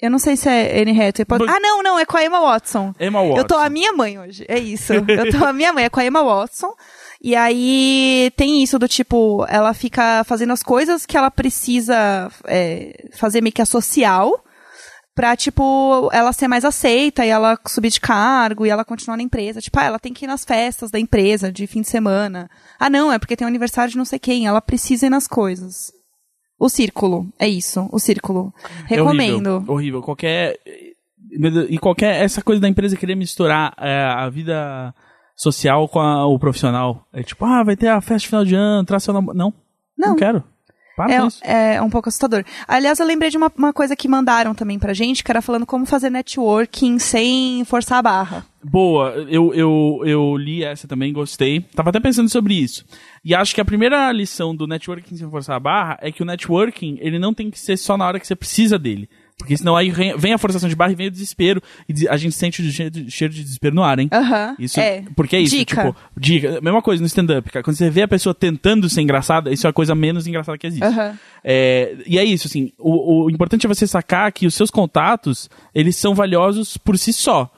Eu não sei se é Anne Hathaway. Pode... Ah, não, não, é com a Emma Watson. Emma Watson. Eu tô a minha mãe hoje, é isso. Eu tô a minha mãe, é com a Emma Watson. E aí tem isso do tipo, ela fica fazendo as coisas que ela precisa é, fazer meio que a social pra, tipo, ela ser mais aceita e ela subir de cargo e ela continuar na empresa. Tipo, ah, ela tem que ir nas festas da empresa de fim de semana. Ah, não, é porque tem um aniversário de não sei quem. Ela precisa ir nas coisas. O círculo, é isso, o círculo. É Recomendo. horrível, horrível. Qualquer. E qualquer. Essa coisa da empresa querer misturar é, a vida social com a- o profissional. É tipo, ah, vai ter a festa final de ano, traz seu namorado. Não, não. Não. quero. Para com isso. É, é um pouco assustador. Aliás, eu lembrei de uma, uma coisa que mandaram também pra gente, que era falando como fazer networking sem forçar a barra. Boa, eu, eu, eu li essa também, gostei. Tava até pensando sobre isso. E acho que a primeira lição do networking sem forçar a barra é que o networking, ele não tem que ser só na hora que você precisa dele. Porque senão aí vem a forçação de barra e vem o desespero. E a gente sente o cheiro de- desespero no ar, hein? Aham. Isso, é. Porque é isso, Dica. tipo, dica. Mesma coisa no stand-up, cara. Quando você vê a pessoa tentando ser engraçada, isso é a coisa menos engraçada que existe. Aham. É, e é isso, assim, o, o importante é você sacar que os seus contatos, eles são valiosos por si só.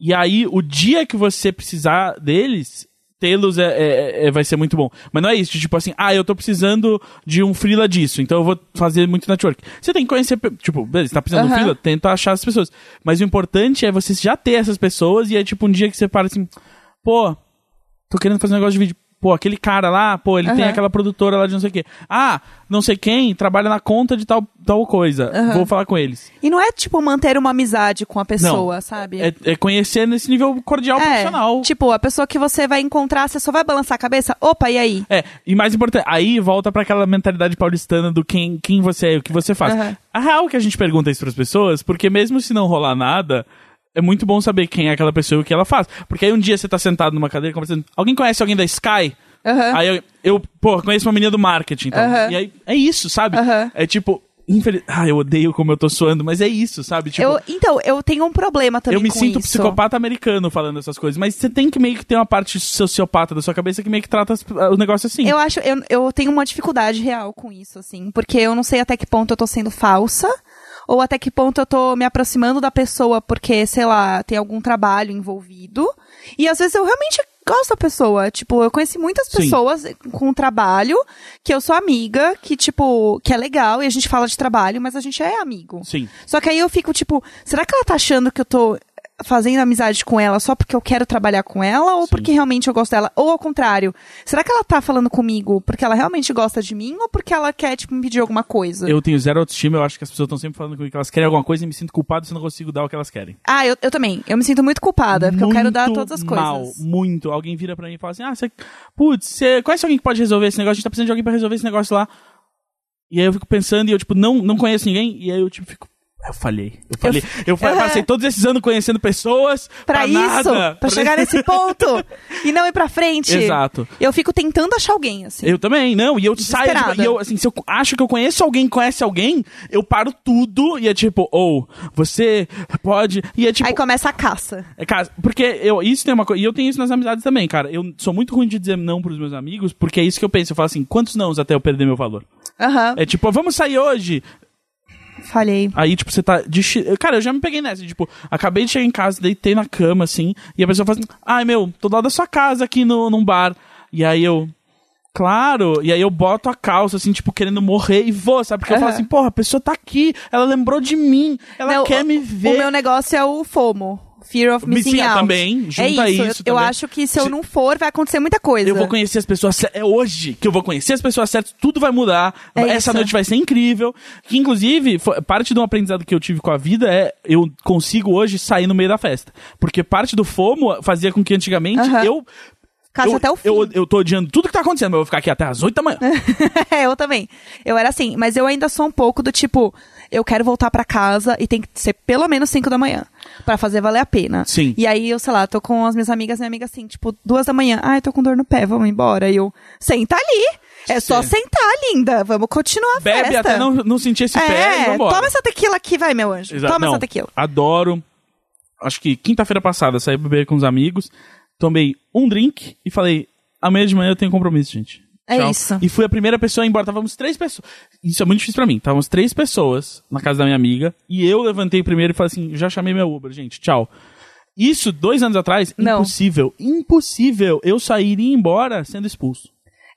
E aí, o dia que você precisar deles, tê-los é, é- é- vai ser muito bom. Mas não é isso, tipo assim, ah, eu tô precisando de um freela disso, então eu vou fazer muito network. Você tem que conhecer, tipo, beleza, você tá precisando de um freela, tenta achar as pessoas. Mas o importante é você já ter essas pessoas e é tipo um dia que você para assim, pô, tô querendo fazer um negócio de vídeo. Pô, aquele cara lá, pô, ele tem Aham. aquela produtora lá de não sei o quê. Ah, não sei quem trabalha na conta de tal, tal coisa. Aham. Vou falar com eles. E não é, tipo, manter uma amizade com a pessoa, sabe? É, é conhecer nesse nível cordial profissional. Tipo, a pessoa que você vai encontrar, você só vai balançar a cabeça? Opa, e aí? É, e mais importante, aí volta pra aquela mentalidade paulistana do quem, quem você é e o que você faz. Aham. A real é que a gente pergunta isso pras pessoas, porque mesmo se não rolar nada, é muito bom saber quem é aquela pessoa e o que ela faz. Porque aí um dia você tá sentado numa cadeira conversando, alguém conhece alguém da Sky? Aham. Aí eu, eu, pô, conheço uma menina do marketing, então. Aham. E aí, é isso, sabe? Aham. É tipo, infeliz... Ah, eu odeio como eu tô suando, mas é isso, sabe? Tipo, eu, então, eu tenho um problema também eu me sinto isso. psicopata americano falando essas coisas, mas você tem que meio que ter uma parte sociopata da sua cabeça que meio que trata o negócio assim. Eu acho, eu, eu tenho uma dificuldade real com isso, assim, porque eu não sei até que ponto eu tô sendo falsa, ou até que ponto eu tô me aproximando da pessoa porque, sei lá, tem algum trabalho envolvido. E às vezes eu realmente gosto da pessoa. Tipo, eu conheci muitas Sim. pessoas com trabalho que eu sou amiga, que, tipo, que é legal e a gente fala de trabalho, mas a gente é amigo. Sim. Só que aí eu fico, tipo, será que ela tá achando que eu tô fazendo amizade com ela só porque eu quero trabalhar com ela ou Sim. porque realmente eu gosto dela? Ou ao contrário, será que ela tá falando comigo porque ela realmente gosta de mim ou porque ela quer, tipo, me pedir alguma coisa? Eu tenho zero autoestima, eu acho que as pessoas estão sempre falando comigo que elas querem alguma coisa e me sinto culpado se eu não consigo dar o que elas querem. Ah, eu, eu também. Eu me sinto muito culpada, porque eu quero dar Muito todas as coisas. Mal, muito. Alguém vira pra mim e fala assim: Ah, você. Putz, você conhece alguém que pode resolver esse negócio? A gente tá precisando de alguém pra resolver esse negócio lá. E aí eu fico pensando e eu, tipo, não, não conheço ninguém. E aí eu, tipo, fico. Eu falhei. Eu falei. Eu, fa- Aham. passei todos esses anos conhecendo pessoas. Pra, Pra, isso, nada. pra chegar nesse ponto e não ir pra frente. Exato. Eu fico tentando achar alguém, assim. Eu também, não. E eu saio. Tipo, e eu, assim, se eu acho que eu conheço alguém conhece alguém, eu paro tudo e é tipo, ou, você pode. E é tipo. Aí começa a caça. É, cara, porque eu, isso tem uma coisa. E eu tenho isso nas amizades também, cara. Eu sou muito ruim de dizer não pros meus amigos, porque é isso que eu penso. Eu falo assim, quantos nãos até eu perder meu valor? Aham. É tipo, vamos sair hoje. Falhei. Aí, tipo, você tá. De... Cara, eu já me peguei nessa. Tipo, acabei de chegar em casa, deitei na cama, assim, e a pessoa fala assim: ai, meu, tô do lado da sua casa aqui no, num bar. E aí eu. Claro, e aí eu boto a calça, assim, tipo, querendo morrer e vou, sabe? Porque eu falo assim, porra, a pessoa tá aqui, ela lembrou de mim, ela quer me ver. O meu negócio é o FOMO. Fear of Missing Missing out também, é junta isso. isso eu, eu acho que se eu não for, vai acontecer muita coisa. Eu vou conhecer as pessoas É hoje que eu vou conhecer as pessoas certas, tudo vai mudar. É Essa isso. noite vai ser incrível. Que, inclusive, fo- parte de um aprendizado que eu tive com a vida é eu consigo hoje sair no meio da festa. Porque parte do FOMO fazia com que antigamente Aham. eu. Ficasse eu, até o fim. Eu, eu tô odiando tudo que tá acontecendo, mas eu vou ficar aqui até as 8 da manhã. É, eu também. Eu era assim, mas eu ainda sou um pouco do tipo, eu quero voltar pra casa e tem que ser pelo menos 5 da manhã. Pra fazer valer a pena. Sim. E aí, eu, sei lá, tô com as minhas amigas, minha amiga assim, tipo, duas da manhã. Ai, tô com dor no pé, vamos embora. E eu, senta ali. É só Sim. sentar, linda. Vamos continuar a Bebe festa. até não, não sentir esse pé e É, vambora. toma essa tequila aqui, vai, meu anjo. Exato. Toma Não, essa tequila. Adoro. Acho que quinta-feira passada saí beber com os amigos, tomei um drink e falei: amanhã de manhã eu tenho compromisso, gente. É Tchau. isso. E fui a primeira pessoa a ir embora. Távamos três pessoas. Isso é muito difícil pra mim. Távamos três pessoas na casa da minha amiga. E eu levantei primeiro e falei assim: já chamei meu Uber, gente. Tchau. Isso, dois anos atrás, Não. impossível. Impossível eu sair e ir embora sendo expulso.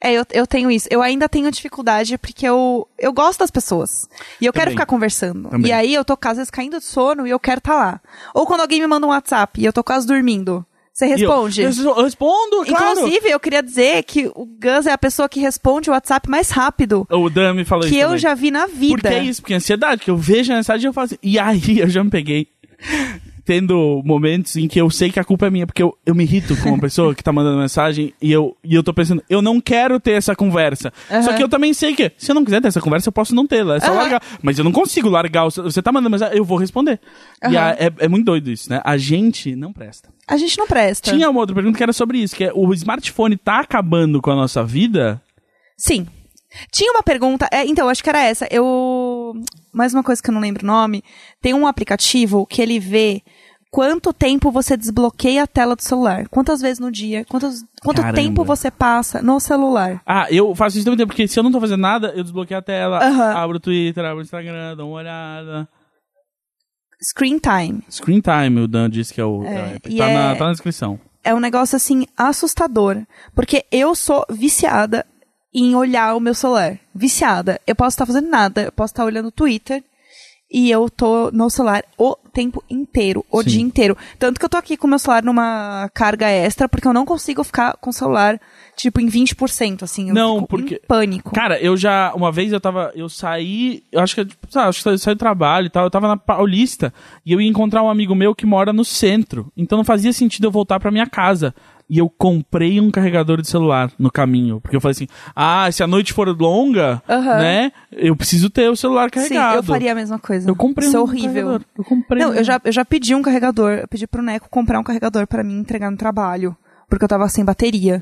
É, eu, eu tenho isso. Eu ainda tenho dificuldade porque eu, eu gosto das pessoas. E eu quero Também. ficar conversando. Também. E aí eu tô, às vezes, caindo de sono e eu quero estar lá. Ou quando alguém me manda um WhatsApp e eu tô quase dormindo. Você E eu, responde? eu, respondo, claro. Inclusive, eu queria dizer que o Gus é a pessoa que responde o WhatsApp mais rápido O Dan me falou que isso. eu também. já vi na vida. Porque é isso, porque é ansiedade, que eu vejo a mensagem e eu falo assim, e aí eu já me peguei tendo momentos em que eu sei que a culpa é minha, porque eu, eu me irrito com uma pessoa que tá mandando mensagem e eu, e eu tô pensando, eu não quero ter essa conversa. Aham. Só que eu também sei que, se eu não quiser ter essa conversa, eu posso não tê-la. É só Aham. largar. Mas eu não consigo largar. Você tá mandando mensagem, eu vou responder. E Aham. a- é, é muito doido isso, né? A gente não presta. A gente não presta. Tinha uma outra pergunta que era sobre isso, que é o smartphone tá acabando com a nossa vida? Sim. Tinha uma pergunta, é, então, acho que era essa. Eu. Mais uma coisa que eu não lembro o nome. Tem um aplicativo que ele vê quanto tempo você desbloqueia a tela do celular. Quantas vezes no dia? Quantos, quanto Caramba. tempo você passa no celular? Ah, eu faço isso também, porque se eu não tô fazendo nada, eu desbloqueio a tela, Aham. abro o Twitter, abro o Instagram, dou uma olhada. Screen time. Screen Time, o Dan disse que é o. É, é, tá, na, é- tá na descrição. É um negócio assim assustador. Porque eu sou viciada em olhar o meu celular. Viciada. Eu posso estar fazendo nada, eu posso estar olhando o Twitter e eu tô no celular o tempo inteiro, o Sim. dia inteiro. Tanto que eu tô aqui com o meu celular numa carga extra, porque eu não consigo ficar com o celular, tipo, em 20%, assim. Eu Não, porque- Em pânico. Cara, eu já. Uma vez eu tava. Eu saí. Eu acho que. tipo, sabe, acho que eu saí do trabalho e tal. Eu tava na Paulista e eu ia encontrar um amigo meu que mora no centro. Então não fazia sentido eu voltar pra minha casa. E eu comprei um carregador de celular no caminho. Porque eu falei assim: ah, se a noite for longa, Aham. né? Eu preciso ter o celular Sim, carregado. eu faria a mesma coisa. Eu comprei Isso é um horrível. carregador. Eu comprei. Não, um. eu já, eu já pedi um carregador. Eu pedi pro Neco comprar um carregador pra mim entregar no trabalho. Porque eu tava sem bateria.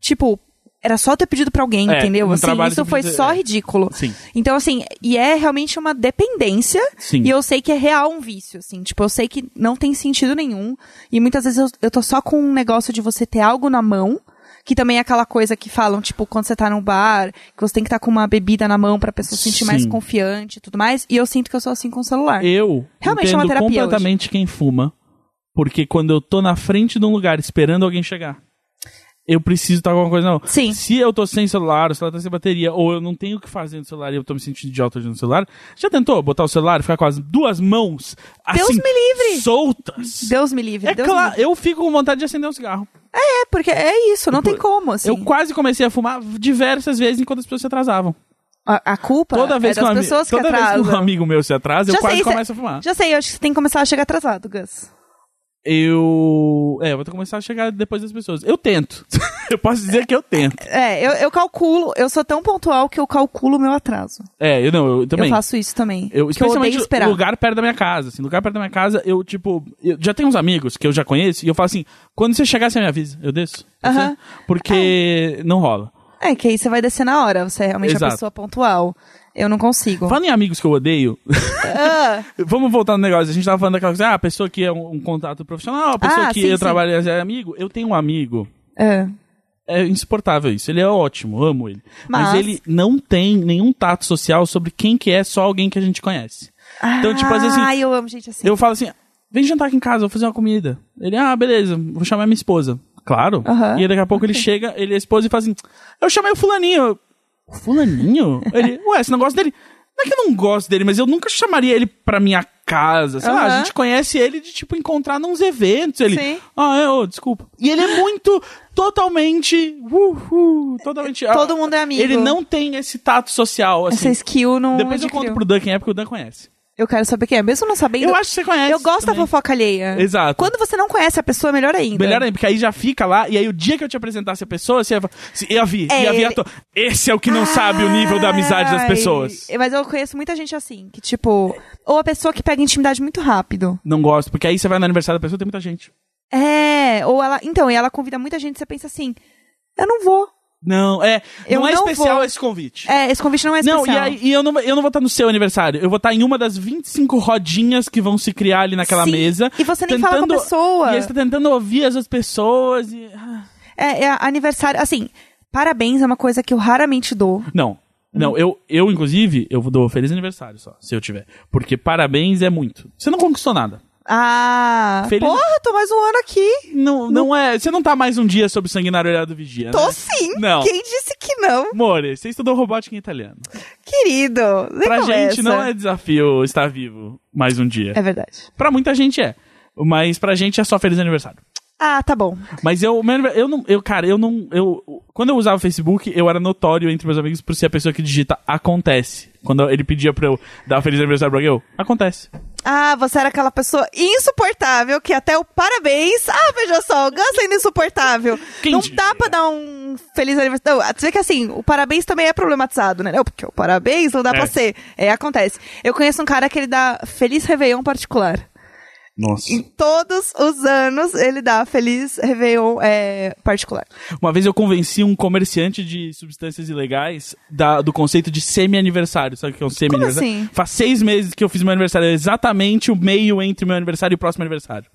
Tipo, era só ter pedido pra alguém, É, entendeu? no Assim, isso foi só é. ridículo. Sim. Então, assim, e é realmente uma dependência. Sim. E eu sei que é real um vício, assim. Tipo, eu sei que não tem sentido nenhum. E muitas vezes eu, eu tô só com um negócio de você ter algo na mão. Que também é aquela coisa que falam, tipo, quando você tá num bar, que você tem que estar com uma bebida na mão pra pessoa se sentir mais Sim. confiante e tudo mais. E eu sinto que eu sou assim com o celular. Eu Realmente é uma entendo terapia completamente quem fuma. Porque quando eu tô na frente de um lugar esperando alguém chegar, eu preciso estar com alguma coisa não. Sim. Se eu tô sem celular, o celular tá sem bateria, ou eu não tenho o que fazer no celular e eu tô me sentindo idiota no celular, já tentou botar o celular e ficar com as duas mãos Deus assim, me livre! soltas? Deus me livre. É Deus claro, livre. eu fico com vontade de acender um cigarro. É, porque é isso, não tem como, assim. Eu quase comecei a fumar diversas vezes enquanto as pessoas se atrasavam. A, a culpa Toda vez, é que, um das ami- pessoas que toda vez que atrasam. um amigo meu se atrasa, eu Já quase sei, cê- começo a fumar. Já sei, eu acho que você tem que começar a chegar atrasado, Gus. Eu. É, eu vou começar a chegar depois das pessoas. Eu tento. eu posso dizer que eu tento. É, eu, eu calculo, eu sou tão pontual que eu calculo o meu atraso. É, eu não, eu também. Eu faço isso também. Eu, eu especialmente odeio esperar. lugar perto da minha casa. Assim, lugar perto da minha casa, eu, tipo, eu já tenho uns amigos que eu já conheço e eu falo assim: quando você chegar, você me avisa, eu desço. Aham. ser? Porque não rola. É, que aí você vai descer na hora, você é realmente a Exato. pessoa pontual. Eu não consigo. Falando em amigos que eu odeio, Ah, vamos voltar no negócio. A gente tava falando daquela coisa, ah, a pessoa que é um, um contato profissional, a pessoa Ah, que sim, eu sim. trabalho é amigo. Eu tenho um amigo é. é insuportável isso. Ele é ótimo, amo ele. Mas, Mas- ele não tem nenhum tato social sobre quem que é só alguém que a gente conhece. Então, tipo, às vezes, assim, Ai, eu amo gente assim. Eu falo assim, vem jantar aqui em casa, vou fazer uma comida. Ele, ah, beleza, vou chamar minha esposa. Claro. E daqui a pouco ele chega, ele é a esposa e fala assim, eu chamei o fulaninho. Eu, O fulaninho? ele, ué, não gosta dele? Não é que eu não gosto dele, mas eu nunca chamaria ele pra minha casa. Sei lá, a gente conhece ele de, tipo, encontrar nos eventos. Ele, Sim. ah, é, ô, desculpa. E ele é muito, totalmente, uhul, totalmente... Todo mundo é amigo. Ele não tem esse tato social, assim. Essa skill não Depois eu conto pro Dan quem é, porque o Dan conhece. Eu quero saber quem é. Mesmo não sabendo. Eu acho que você conhece Eu gosto da também. fofoca alheia. Exato. Quando você não conhece a pessoa, melhor ainda. Melhor ainda, porque aí já fica lá, e aí o dia que eu te apresentasse a pessoa, você ia falar, "Se- ia vir, É, ia vir ele-. Esse é o que não sabe o nível da amizade das pessoas. Mas eu conheço muita gente assim, que tipo. Ou a pessoa que pega intimidade muito rápido. Não gosto, porque aí você vai no aniversário da pessoa, tem muita gente. É, ou ela. Então, e ela convida muita gente e você pensa assim: eu não vou. Não, é. Eu não é não especial vou. esse convite. É, esse convite não é Não, especial. e, aí, e eu, não, eu não vou estar no seu aniversário. Eu vou estar em uma das 25 rodinhas que vão se criar ali naquela Sim, mesa. e você nem fala com a pessoa. E aí você tá tentando ouvir as outras pessoas. E... ah. É, é aniversário. Assim, parabéns é uma coisa que eu raramente dou. Não. Hum. Não, eu, eu, inclusive, eu dou feliz aniversário só, se eu tiver. Porque parabéns é muito. Você não conquistou nada. Ah, Feliz- porra, tô mais um ano aqui. Não, não é. Você não tá mais um dia sob o sanguinário olhar do vigia, Tô né? sim. Não. Quem disse que não? More, você estudou robótica em italiano. Querido, nem Pra gente não é desafio estar vivo mais um dia. É verdade. Pra muita gente é. Mas pra gente é só feliz aniversário. Ah, tá bom. Mas eu, eu não, eu, cara, eu não, eu, quando eu usava o Facebook, eu era notório entre meus amigos por ser a pessoa que digita acontece. Quando ele pedia pra eu dar um feliz aniversário pra alguém, eu, acontece. Ah, você era aquela pessoa insuportável que até o parabéns. Ah, veja só, o Gus ainda insuportável. Quem não diria? dá pra dar um feliz aniversário. Não, você vê que assim, o parabéns também é problematizado, né? Não, porque o parabéns não dá É. pra ser. É, acontece. Eu conheço um cara que ele dá feliz Réveillon particular. Nossa. Em todos os anos ele dá feliz Réveillon é, particular. Uma vez eu convenci um comerciante de substâncias ilegais da- do conceito de semi-aniversário. Sabe o que é um semi-aniversário? assim? Faz seis meses que eu fiz meu aniversário. É exatamente o meio entre o meu aniversário e o próximo aniversário.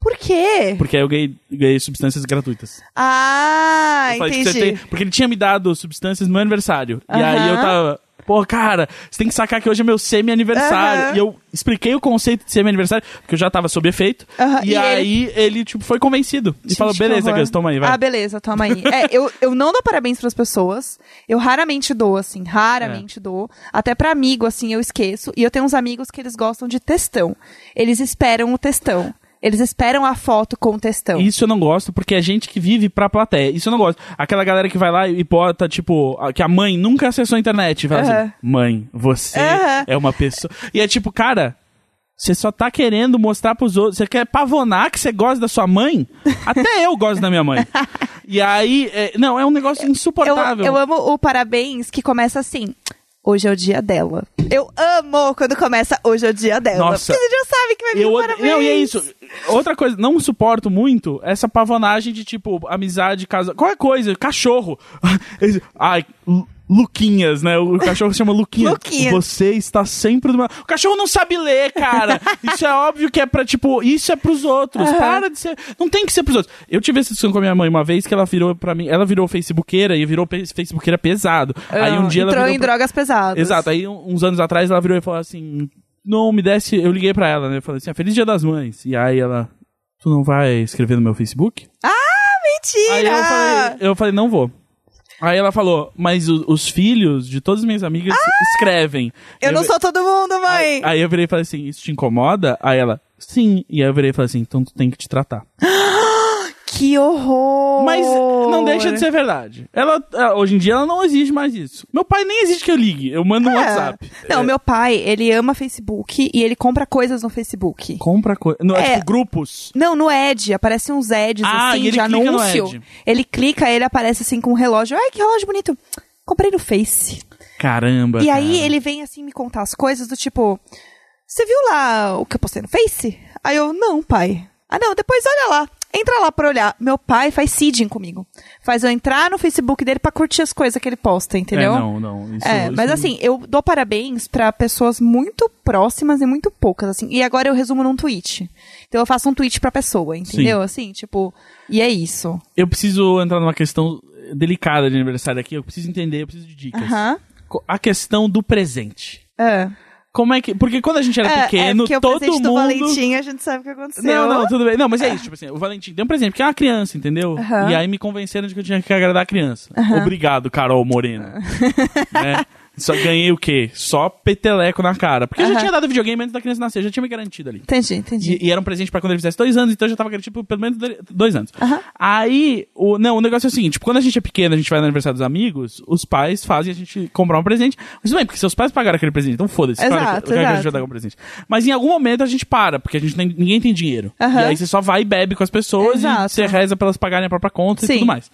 Por quê? Porque aí eu ganhei, ganhei substâncias gratuitas. Ah, Eu falei, entendi. "Você tem-" porque ele tinha me dado substâncias no meu aniversário. E aí eu tava. Pô, cara, você tem que sacar que hoje é meu semi-aniversário. Aham. E eu expliquei o conceito de semi-aniversário, porque eu já tava sob efeito. Aham, E, e aí ele, tipo, foi convencido. E Gente, falou, beleza. Gus, toma aí, vai. Ah, beleza, toma aí. É, eu, eu não dou parabéns pras pessoas. Eu raramente dou, assim, raramente É. dou. Até pra amigo, assim, eu esqueço. E eu tenho uns amigos que eles gostam de textão. Eles esperam o textão. Eles esperam a foto com o textão. Isso eu não gosto, porque é gente que vive pra plateia. Isso eu não gosto. Aquela galera que vai lá e bota, tipo, que a mãe nunca acessou a internet. E fala Aham. assim, mãe, você Aham. é uma pessoa... E é tipo, cara, você só tá querendo mostrar pros outros... Você quer pavonar que você gosta da sua mãe? Até eu gosto da minha mãe. E aí, é- não, é um negócio Eu, insuportável. eu amo o parabéns que começa assim. Hoje é o dia dela. Eu amo quando começa hoje é o dia dela. Nossa. Porque você já sabe que vai vir Eu parabéns. Não, e é isso. Outra coisa, não suporto muito essa pavonagem de tipo, amizade, casa. Qualquer coisa, cachorro. Ai, Luquinhas, né? O cachorro se chama Luquinhas. Luquinhas. Você está sempre do meu. O cachorro não sabe ler, cara. Isso é óbvio que é pra, tipo, isso é pros outros. Para de ser. Não tem que ser pros outros. Eu tive essa discussão com a minha mãe uma vez que ela virou pra mim. Ela virou facebookeira e virou pe- facebookeira pesado. Aí um dia ela Entrou em pra- drogas pesadas. Exato, aí uns anos atrás ela virou e falou assim: Não me desse. Eu liguei pra ela, né? Eu falei assim: ah, Feliz Dia das Mães. E aí ela: Tu não vai escrever no meu Facebook? Mentira! Aí eu falei, eu falei: Não vou. Aí ela falou: Mas o- os filhos de todas as minhas amigas escrevem. Ah! Eu não vi- sou todo mundo, mãe! Aí, aí eu virei e falei assim: Isso te incomoda? Aí ela: Sim. E aí eu virei e falei assim: Então tu tem que te tratar. Que horror! Mas não deixa de ser verdade. Ela, ela- hoje em dia ela não exige mais isso. Meu pai nem exige que eu ligue. Eu mando um É. WhatsApp. Não, É. meu pai, ele ama Facebook e ele compra coisas no Facebook. Compra coisa. Não, é, É. tipo grupos. Não, no Ed, aparecem uns Eds, Ah, assim, de no anúncio. Ele clica, ele aparece assim com um relógio. Ai, que relógio bonito. Comprei no Face. Caramba. E aí cara. ele vem assim me contar as coisas do tipo. Você viu lá o que eu postei no Face? Aí eu, não, pai. Ah, não, depois olha lá. Entra lá pra olhar. Meu pai faz seeding comigo. Faz eu entrar no Facebook dele pra curtir as coisas que ele posta, entendeu? É, não, não. Isso, É, mas isso- assim, eu dou parabéns pra pessoas muito próximas e muito poucas, assim. E agora eu resumo num tweet. Então eu faço um tweet pra pessoa, entendeu? Assim, tipo, e é isso. Eu preciso entrar numa questão delicada de aniversário aqui. Eu preciso entender, eu preciso de dicas. A questão do presente. É. Como é que. Porque quando a gente era é, pequeno, é porque o todo do mundo. Valentim, a gente sabe o que aconteceu. Não, não, tudo bem. Não, mas é isso, tipo assim, o Valentim deu um presente, porque é uma criança, entendeu? Aham. E aí me convenceram de que eu tinha que agradar a criança. Obrigado, Carol Moreno. né? Só ganhei o quê? Só peteleco na cara. Porque eu já Aham. tinha dado videogame antes da criança nascer, já tinha me garantido ali. Entendi, entendi. E, e era um presente pra quando ele fizesse dois anos, então eu já tava garantido por pelo menos dois- dois anos. Aham. Aí, o, não, o negócio é o seguinte: tipo, quando a gente é pequeno, a gente vai no aniversário dos amigos, os pais fazem a gente comprar um presente. Mas bem, porque seus pais pagaram aquele presente, então foda-se. claro que- Exato, claro que a gente exato. vai dar um presente. Mas em algum momento a gente para, porque a gente nem- ninguém tem dinheiro. Aham. E aí você só vai e bebe com as pessoas Exato. e você reza pra elas pagarem a própria conta Sim. e tudo mais.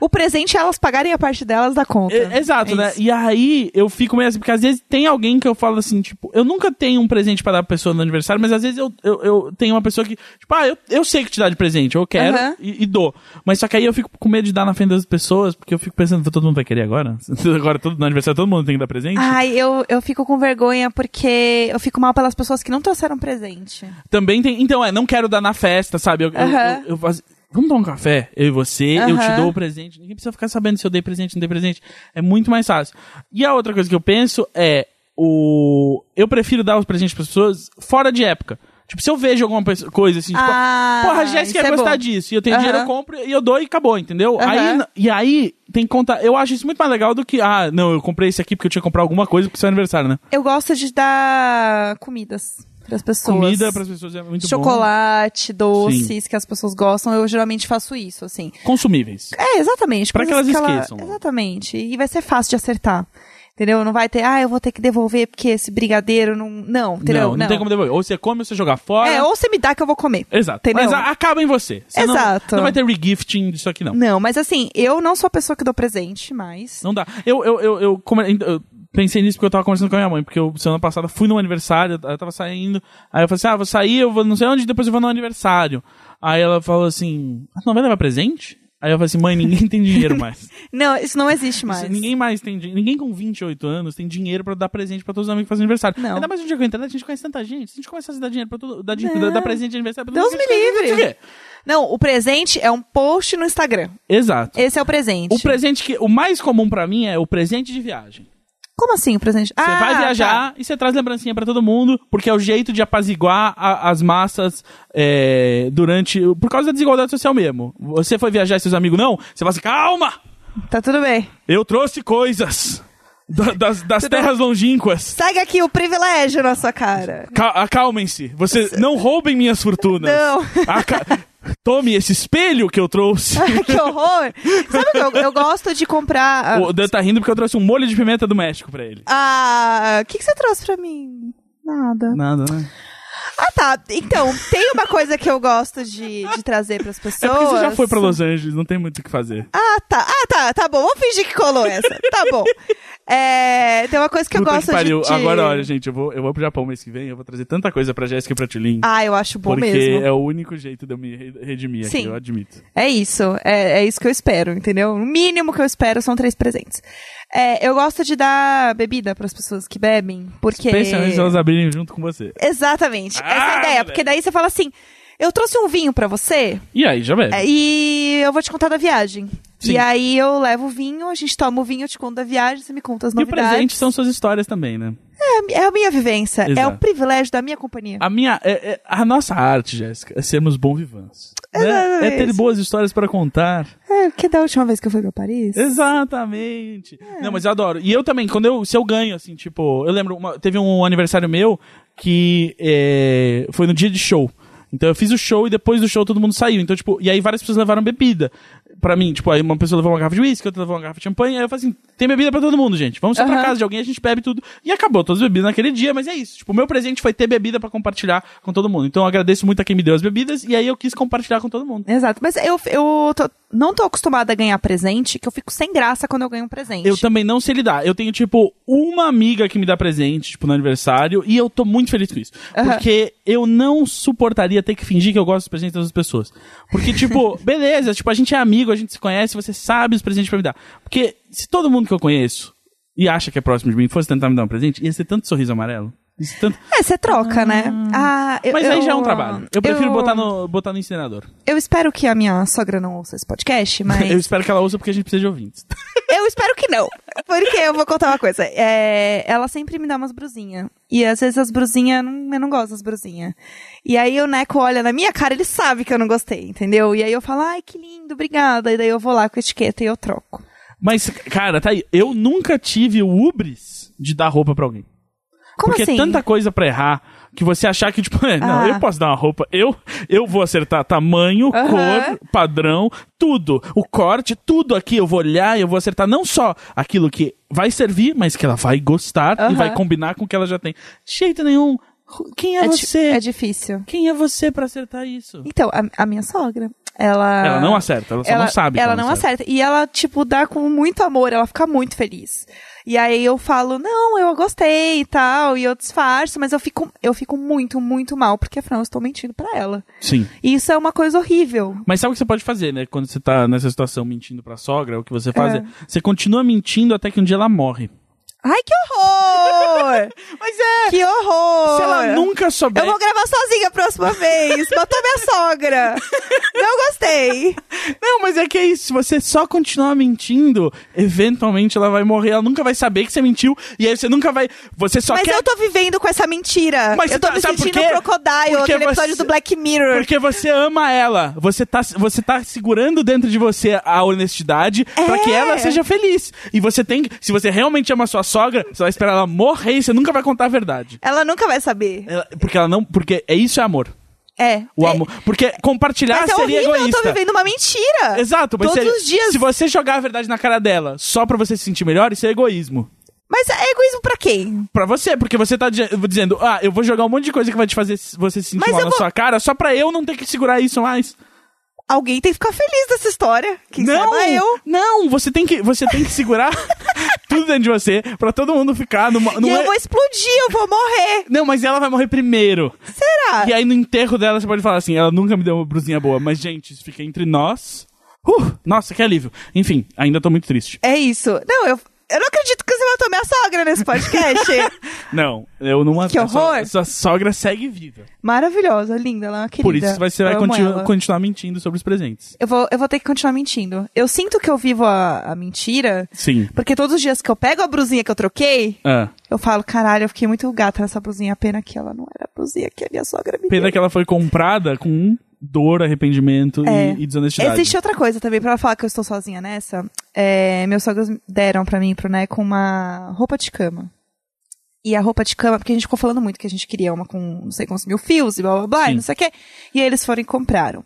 O presente é elas pagarem a parte delas da conta. É, exato, É né? E aí eu fico meio assim, porque às vezes tem alguém que eu falo assim, tipo, eu nunca tenho um presente pra dar pra pessoa no aniversário, mas às vezes eu, eu, eu tenho uma pessoa que, tipo, ah, eu, eu sei que te dá de presente, eu quero Aham. e, e dou. Mas só que aí eu fico com medo de dar na frente das pessoas, porque eu fico pensando, todo mundo vai querer agora? agora todo, no aniversário todo mundo tem que dar presente? Ai, eu, eu fico com vergonha porque eu fico mal pelas pessoas que não trouxeram presente. Também tem. Então, é, não quero dar na festa, sabe? Eu, eu- Aham. eu- eu faço- Vamos tomar um café, eu e você, eu te dou o presente. Ninguém precisa ficar sabendo se eu dei presente ou não dei presente. É muito mais fácil. E a outra coisa que eu penso é o. Eu prefiro dar os presentes para pessoas fora de época. Tipo, se eu vejo alguma coisa assim, tipo, Ah, porra, a Jéssica ia é gostar bom. disso. E eu tenho dinheiro, eu compro e eu dou e acabou, entendeu? Aí, e aí, tem que contar. Eu acho isso muito mais legal do que, ah, não, eu comprei esse aqui porque eu tinha que comprar alguma coisa pro seu aniversário, né? Eu gosto de dar comidas pras pessoas. Comida pras pessoas é muito bom. Chocolate, doces que as pessoas gostam. Eu geralmente faço isso, assim. Consumíveis. É, exatamente. Pra que elas ela- esqueçam. Exatamente. E vai ser fácil de acertar. Entendeu? Não vai ter, ah, eu vou ter que devolver porque esse brigadeiro não. Não, entendeu? Não, não, tem como devolver. Ou você come ou você joga fora. É, ou você me dá que eu vou comer. Exato. Entendeu? Mas acaba em você. Você não- Exato. Não, vai ter regifting disso aqui, não. Não, mas assim, eu não sou a pessoa que dou presente, mas. Não dá. Eu, eu, eu, eu, come- eu pensei nisso porque eu tava conversando com a minha mãe. Porque eu, semana passada, fui no aniversário, eu tava saindo. Aí eu falei assim, ah, vou sair, eu vou não sei onde, depois eu vou no aniversário. Aí ela falou assim, ah, não vai levar presente? Aí eu falei assim, mãe, ninguém tem dinheiro mais. Não, isso não existe mais. Isso, ninguém mais tem dinheiro. Ninguém com 28 anos tem dinheiro pra dar presente pra todos os amigos que fazem aniversário. Não. Ainda mais no dia que eu internet, a gente conhece tanta gente. Se a gente começar a dar dinheiro pra todo. Dar, Não. dar presente de aniversário pra Deus me gente livre. Não, o presente é um post no Instagram. Exato. Esse é o presente. O presente que. O mais comum pra mim é o presente de viagem. Como assim presente? Você ah, vai viajar tá. e você traz lembrancinha pra todo mundo, porque é o jeito de apaziguar a- as massas é, durante. Por causa da desigualdade social mesmo. Você foi viajar e seus amigos não? Você fala assim, calma! Tá tudo bem. Eu trouxe coisas da- das, das terras longínquas. Segue aqui o privilégio na sua cara. Ca- Acalmem-se. Você não roubem minhas fortunas. Não. Aca- Tome esse espelho que eu trouxe. que horror! Sabe o que eu, eu gosto de comprar. ah, o Dan tá rindo porque eu trouxe um molho de pimenta do México pra ele. Ah, o que, que você trouxe pra mim? Nada. Nada, né? Ah, tá. Então, tem uma coisa que eu gosto de, de trazer pras pessoas. É porque você já foi pra Los Angeles, não tem muito o que fazer. Ah, tá. Ah, tá. Tá bom. Vamos fingir que colou essa. Tá bom. É, tem uma coisa que eu Puta gosto que pariu. de, Agora, olha, gente, eu vou, eu vou pro Japão mês que vem, eu vou trazer tanta coisa pra Jéssica e pra Tulin. Ah, eu acho bom porque mesmo. é o único jeito de eu me re- redimir aqui, eu admito. É isso, é, é isso que eu espero, entendeu? O mínimo que eu espero são três presentes. É, eu gosto de dar bebida para as pessoas que bebem, porque... Especialmente se elas abrirem junto com você. Exatamente, essa é a Ah, ideia, porque daí você fala assim, eu trouxe um vinho pra você E aí, já bebe. é, e eu vou te contar da viagem. Sim. E aí eu levo o vinho, a gente toma o vinho, eu te conto da viagem, você me conta as e o novidades. presente são suas histórias também, né? É, é a minha vivência, é Exato. o privilégio da minha companhia. A minha, é- é- a nossa arte, Jéssica, é sermos bons vivants. Né? É ter boas histórias para contar. É, que da última vez que eu fui pra Paris? Exatamente. Não, mas eu adoro. E eu também, quando eu, se eu ganho, assim, tipo, eu lembro, uma- teve um aniversário meu que é, foi no dia de show. Então eu fiz o show e depois do show todo mundo saiu. Então, tipo, e aí várias pessoas levaram bebida. Pra mim, tipo, aí uma pessoa levou uma garrafa de uísque, outra levou uma garrafa de champanhe. Aí eu falei assim: tem bebida pra todo mundo, gente. Vamos só pra casa de alguém, a gente bebe tudo. E acabou todas as bebidas naquele dia, mas é isso. Tipo, o meu presente foi ter bebida pra compartilhar com todo mundo. Então eu agradeço muito a quem me deu as bebidas e aí eu quis compartilhar com todo mundo. Exato, mas eu, eu tô- não tô acostumada a ganhar presente, que eu fico sem graça quando eu ganho um presente. Eu também não sei lidar. Eu tenho, tipo, uma amiga que me dá presente, tipo, no aniversário, e eu tô muito feliz com isso. Aham. Porque eu não suportaria ter que fingir que eu gosto dos presentes das pessoas. Porque, tipo, beleza, tipo, a gente é amigo, a gente se conhece, você sabe os presentes pra me dar. Porque se todo mundo que eu conheço e acha que é próximo de mim fosse tentar me dar um presente, ia ser tanto sorriso amarelo. Tanto... É, você troca, né? Ah, eu, Mas aí eu- já é um trabalho. Eu prefiro eu- botar, no, botar no incinerador. Eu espero que a minha sogra não ouça esse podcast, mas. Eu espero que ela ouça porque a gente precisa de ouvintes. Eu espero que não. Porque eu vou contar uma coisa. É, ela sempre me dá umas brusinhas. E às vezes as brusinhas, não- eu não gosto das brusinhas. E aí o Neco olha na minha cara, ele sabe que eu não gostei, entendeu? E aí eu falo, ai, que lindo, obrigada. E daí eu vou lá com a etiqueta e eu troco. Mas, cara, tá aí. Eu nunca tive o ubris de dar roupa pra alguém. Como Porque assim? é tanta coisa pra errar que você achar que, tipo, é, não, Ah. eu posso dar uma roupa, eu, eu vou acertar tamanho, cor, padrão, tudo. O corte, tudo aqui eu vou olhar e eu vou acertar não só aquilo que vai servir, mas que ela vai gostar e vai combinar com o que ela já tem. De jeito nenhum. Quem é, É, você? é difícil. Quem é você pra acertar isso? Então, a, a minha sogra, ela... Ela não acerta, ela só não sabe Ela ela não não acerta. E ela, tipo, dá com muito amor, ela fica muito feliz. E aí eu falo, não, eu gostei e tal, e eu disfarço, mas eu fico, eu fico muito, muito mal, porque afinal eu estou mentindo pra ela. Sim. E isso é uma coisa horrível. Mas sabe o que você pode fazer, né? Quando você tá nessa situação mentindo pra sogra, o que você faz é, É. você continua mentindo até que um dia ela morre. Ai, que horror! Mas é! que horror! Se ela nunca souber. Eu vou gravar sozinha a próxima vez. Matou minha sogra. Não gostei. Não, mas é que é isso. Se você só continuar mentindo, eventualmente ela vai morrer. Ela nunca vai saber que você mentiu. E aí você nunca vai. Você só Mas quer. eu tô vivendo com essa mentira. Mas eu tô tá- me sentindo quê? crocodile, Porque aquele episódio você- do Black Mirror. Porque você ama ela. Você tá, você tá segurando dentro de você a honestidade pra É. que ela seja feliz. E você tem que. Se você realmente ama a sua sogra, você vai esperar ela morrer e você nunca vai contar a verdade. Ela nunca vai saber. Ela- porque ela não. Porque é isso é amor. É. O É. amor. Porque compartilhar Mas é seria horrível, egoísta. eu tô vivendo uma mentira. Exato, mas Todos se, os dias. se você jogar a verdade na cara dela só pra você se sentir melhor, isso é egoísmo. Mas é egoísmo pra quem? Pra você, porque você tá di- dizendo, ah, eu vou jogar um monte de coisa que vai te fazer você se sentir Mas mal na vou- sua cara, só pra eu não ter que segurar isso mais. Alguém tem que ficar feliz dessa história. Quem não, saiba eu. não, você tem que, você tem que segurar tudo dentro de você pra todo mundo ficar numa, E eu vou explodir, eu vou morrer. Não, mas ela vai morrer primeiro. Será? E aí no enterro dela você pode falar assim, ela nunca me deu uma brusinha boa, mas gente, isso fica entre nós. Uh, nossa, que alívio. Enfim, ainda tô muito triste. É isso. Não, eu, eu não acredito matou minha sogra nesse podcast. Não, eu não Que a sua- horror. Sua sogra segue viva. Maravilhosa, linda, ela é uma querida. Por isso você vai continu- continuar mentindo sobre os presentes. Eu vou, eu vou ter que continuar mentindo. Eu sinto que eu vivo a, a mentira, Sim. porque todos os dias que eu pego a brusinha que eu troquei, Ah, eu falo, caralho, eu fiquei muito gata nessa brusinha. Pena que ela não era a brusinha que a minha sogra me pena deu. que ela foi comprada com dor, arrependimento e- É. e, desonestidade. Existe outra coisa também, pra ela falar que eu estou sozinha nessa. É, meus sogros deram pra mim e pro Neco uma roupa de cama. E a roupa de cama, porque a gente ficou falando muito que a gente queria uma com não sei quantos mil fios e blá blá blá, e não sei o quê. E aí eles foram e compraram.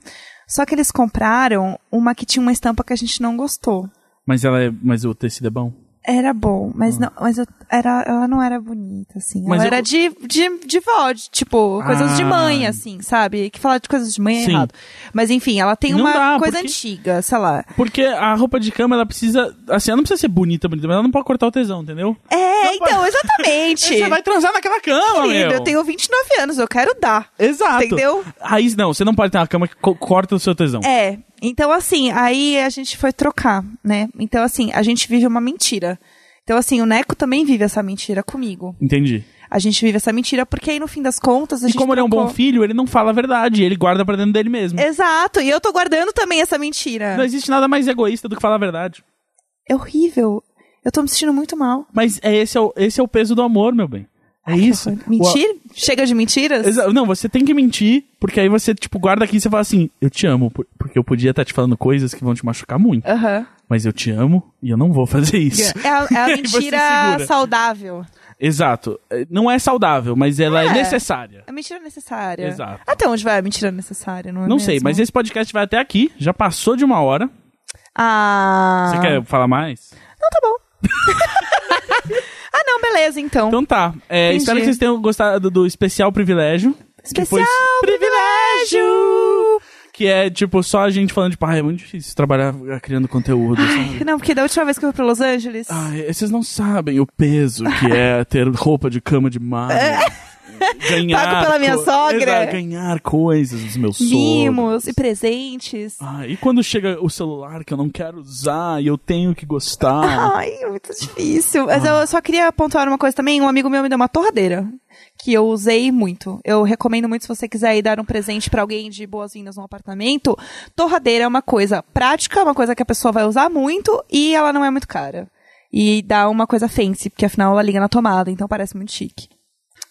Só que eles compraram uma que tinha uma estampa que a gente não gostou. Mas ela é, mas o tecido é bom. Era bom, mas não, mas eu, era, ela não era bonita, assim. Mas ela eu- era de, de, de vó, de, tipo, coisas de Ah. mãe, assim, sabe? Que falar de coisas de mãe é Sim. errado. Mas enfim, ela tem Não uma dá, coisa porque- antiga, sei lá. Porque a roupa de cama, ela precisa. Assim, ela não precisa ser bonita, bonita, mas ela não pode cortar o tesão, entendeu? É, então, exatamente. Você vai transar naquela cama, Querido, meu. eu tenho 29 anos, eu quero dar. Exato. Entendeu? Aí, não, você não pode ter uma cama que co- corta o seu tesão. É, então assim, aí a gente foi trocar, né? Então assim, a gente vive uma mentira. Então assim, o Neco também vive essa mentira comigo. Entendi. A gente vive essa mentira porque aí no fim das contas a E gente como ele é um bom filho, ele não fala a verdade, ele guarda pra dentro dele mesmo. Exato, e eu tô guardando também essa mentira. Não existe nada mais egoísta do que falar a verdade. É horrível. Eu tô me sentindo muito mal. Mas é esse, é o, esse é o peso do amor, meu bem. É isso. Mentir? Chega de mentiras? Exa- Não, você tem que mentir, porque aí você, tipo, guarda aqui e você fala assim, eu te amo, por- porque eu podia estar te falando coisas que vão te machucar muito. Aham. Mas eu te amo e eu não vou fazer isso. É a, é a mentira saudável. Exato. É, Não é saudável, mas ela é, É. necessária. A mentira necessária. Exato. Até onde vai a mentira necessária, não é Não mesmo? sei, mas esse podcast vai até aqui, já passou de uma hora. Ah... Você quer falar mais? Não, tá bom. beleza, então. Então tá. É, espero que vocês tenham gostado do especial privilégio. Especial privilégio! Que é, tipo, só a gente falando, tipo, ah, é muito difícil trabalhar criando conteúdo, sabe? Não, porque da última vez que eu fui pra Los Angeles... Ai, vocês não sabem o peso que é ter roupa de cama de malha. Ganhar Pago pela minha sogra. Exato, ganhar coisas dos meus sogros. mimos e presentes. Ah, e quando chega o celular que eu não quero usar e eu tenho que gostar. Ai, é muito difícil. Mas eu só queria pontuar uma coisa também. Um amigo meu me deu uma torradeira. Que eu usei muito. Eu recomendo muito se você quiser ir dar um presente pra alguém de boas-vindas no apartamento. Torradeira é uma coisa prática, uma coisa que a pessoa vai usar muito e ela não é muito cara. E dá uma coisa fancy, porque afinal ela liga na tomada, então parece muito chique.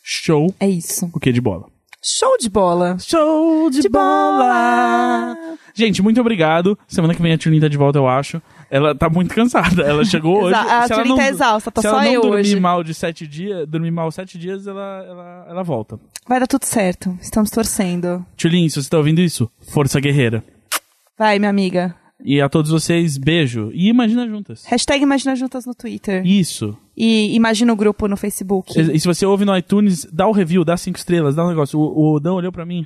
Show. É isso. O que de bola? Show de bola. Show de, De bola! Gente, muito obrigado. Semana que vem a Tulin tá de volta, eu acho. Ela tá muito cansada. Ela chegou hoje. A Se ela Tulin não- tá exausta, tô se só ela não eu dormir hoje. mal de sete dias, dormir mal sete dias, ela, ela, ela volta. Vai dar tudo certo. Estamos torcendo. Tulin, se você tá ouvindo isso, força guerreira. Vai, minha amiga. E a todos vocês, beijo. E imagina juntas. Hashtag Imagina Juntas no Twitter. Isso. E imagina o grupo no Facebook. E, e se você ouve no iTunes, dá o review, dá cinco estrelas, dá um negócio. O, o Dan olhou pra mim.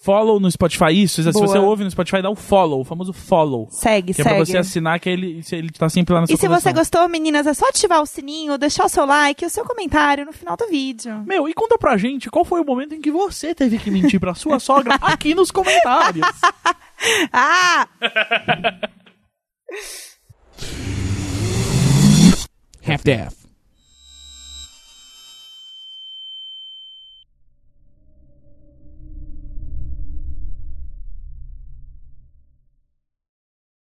Follow no Spotify, isso. Se Boa. você ouve no Spotify, dá o follow, o famoso follow. Segue, Que é segue. pra você assinar, que ele, ele tá sempre lá na sua E se você gostou, meninas, é só ativar o sininho, deixar o seu like e o seu comentário no final do vídeo. Meu, e conta pra gente qual foi o momento em que você teve que mentir pra sua sogra aqui nos comentários. Ah! half-daff.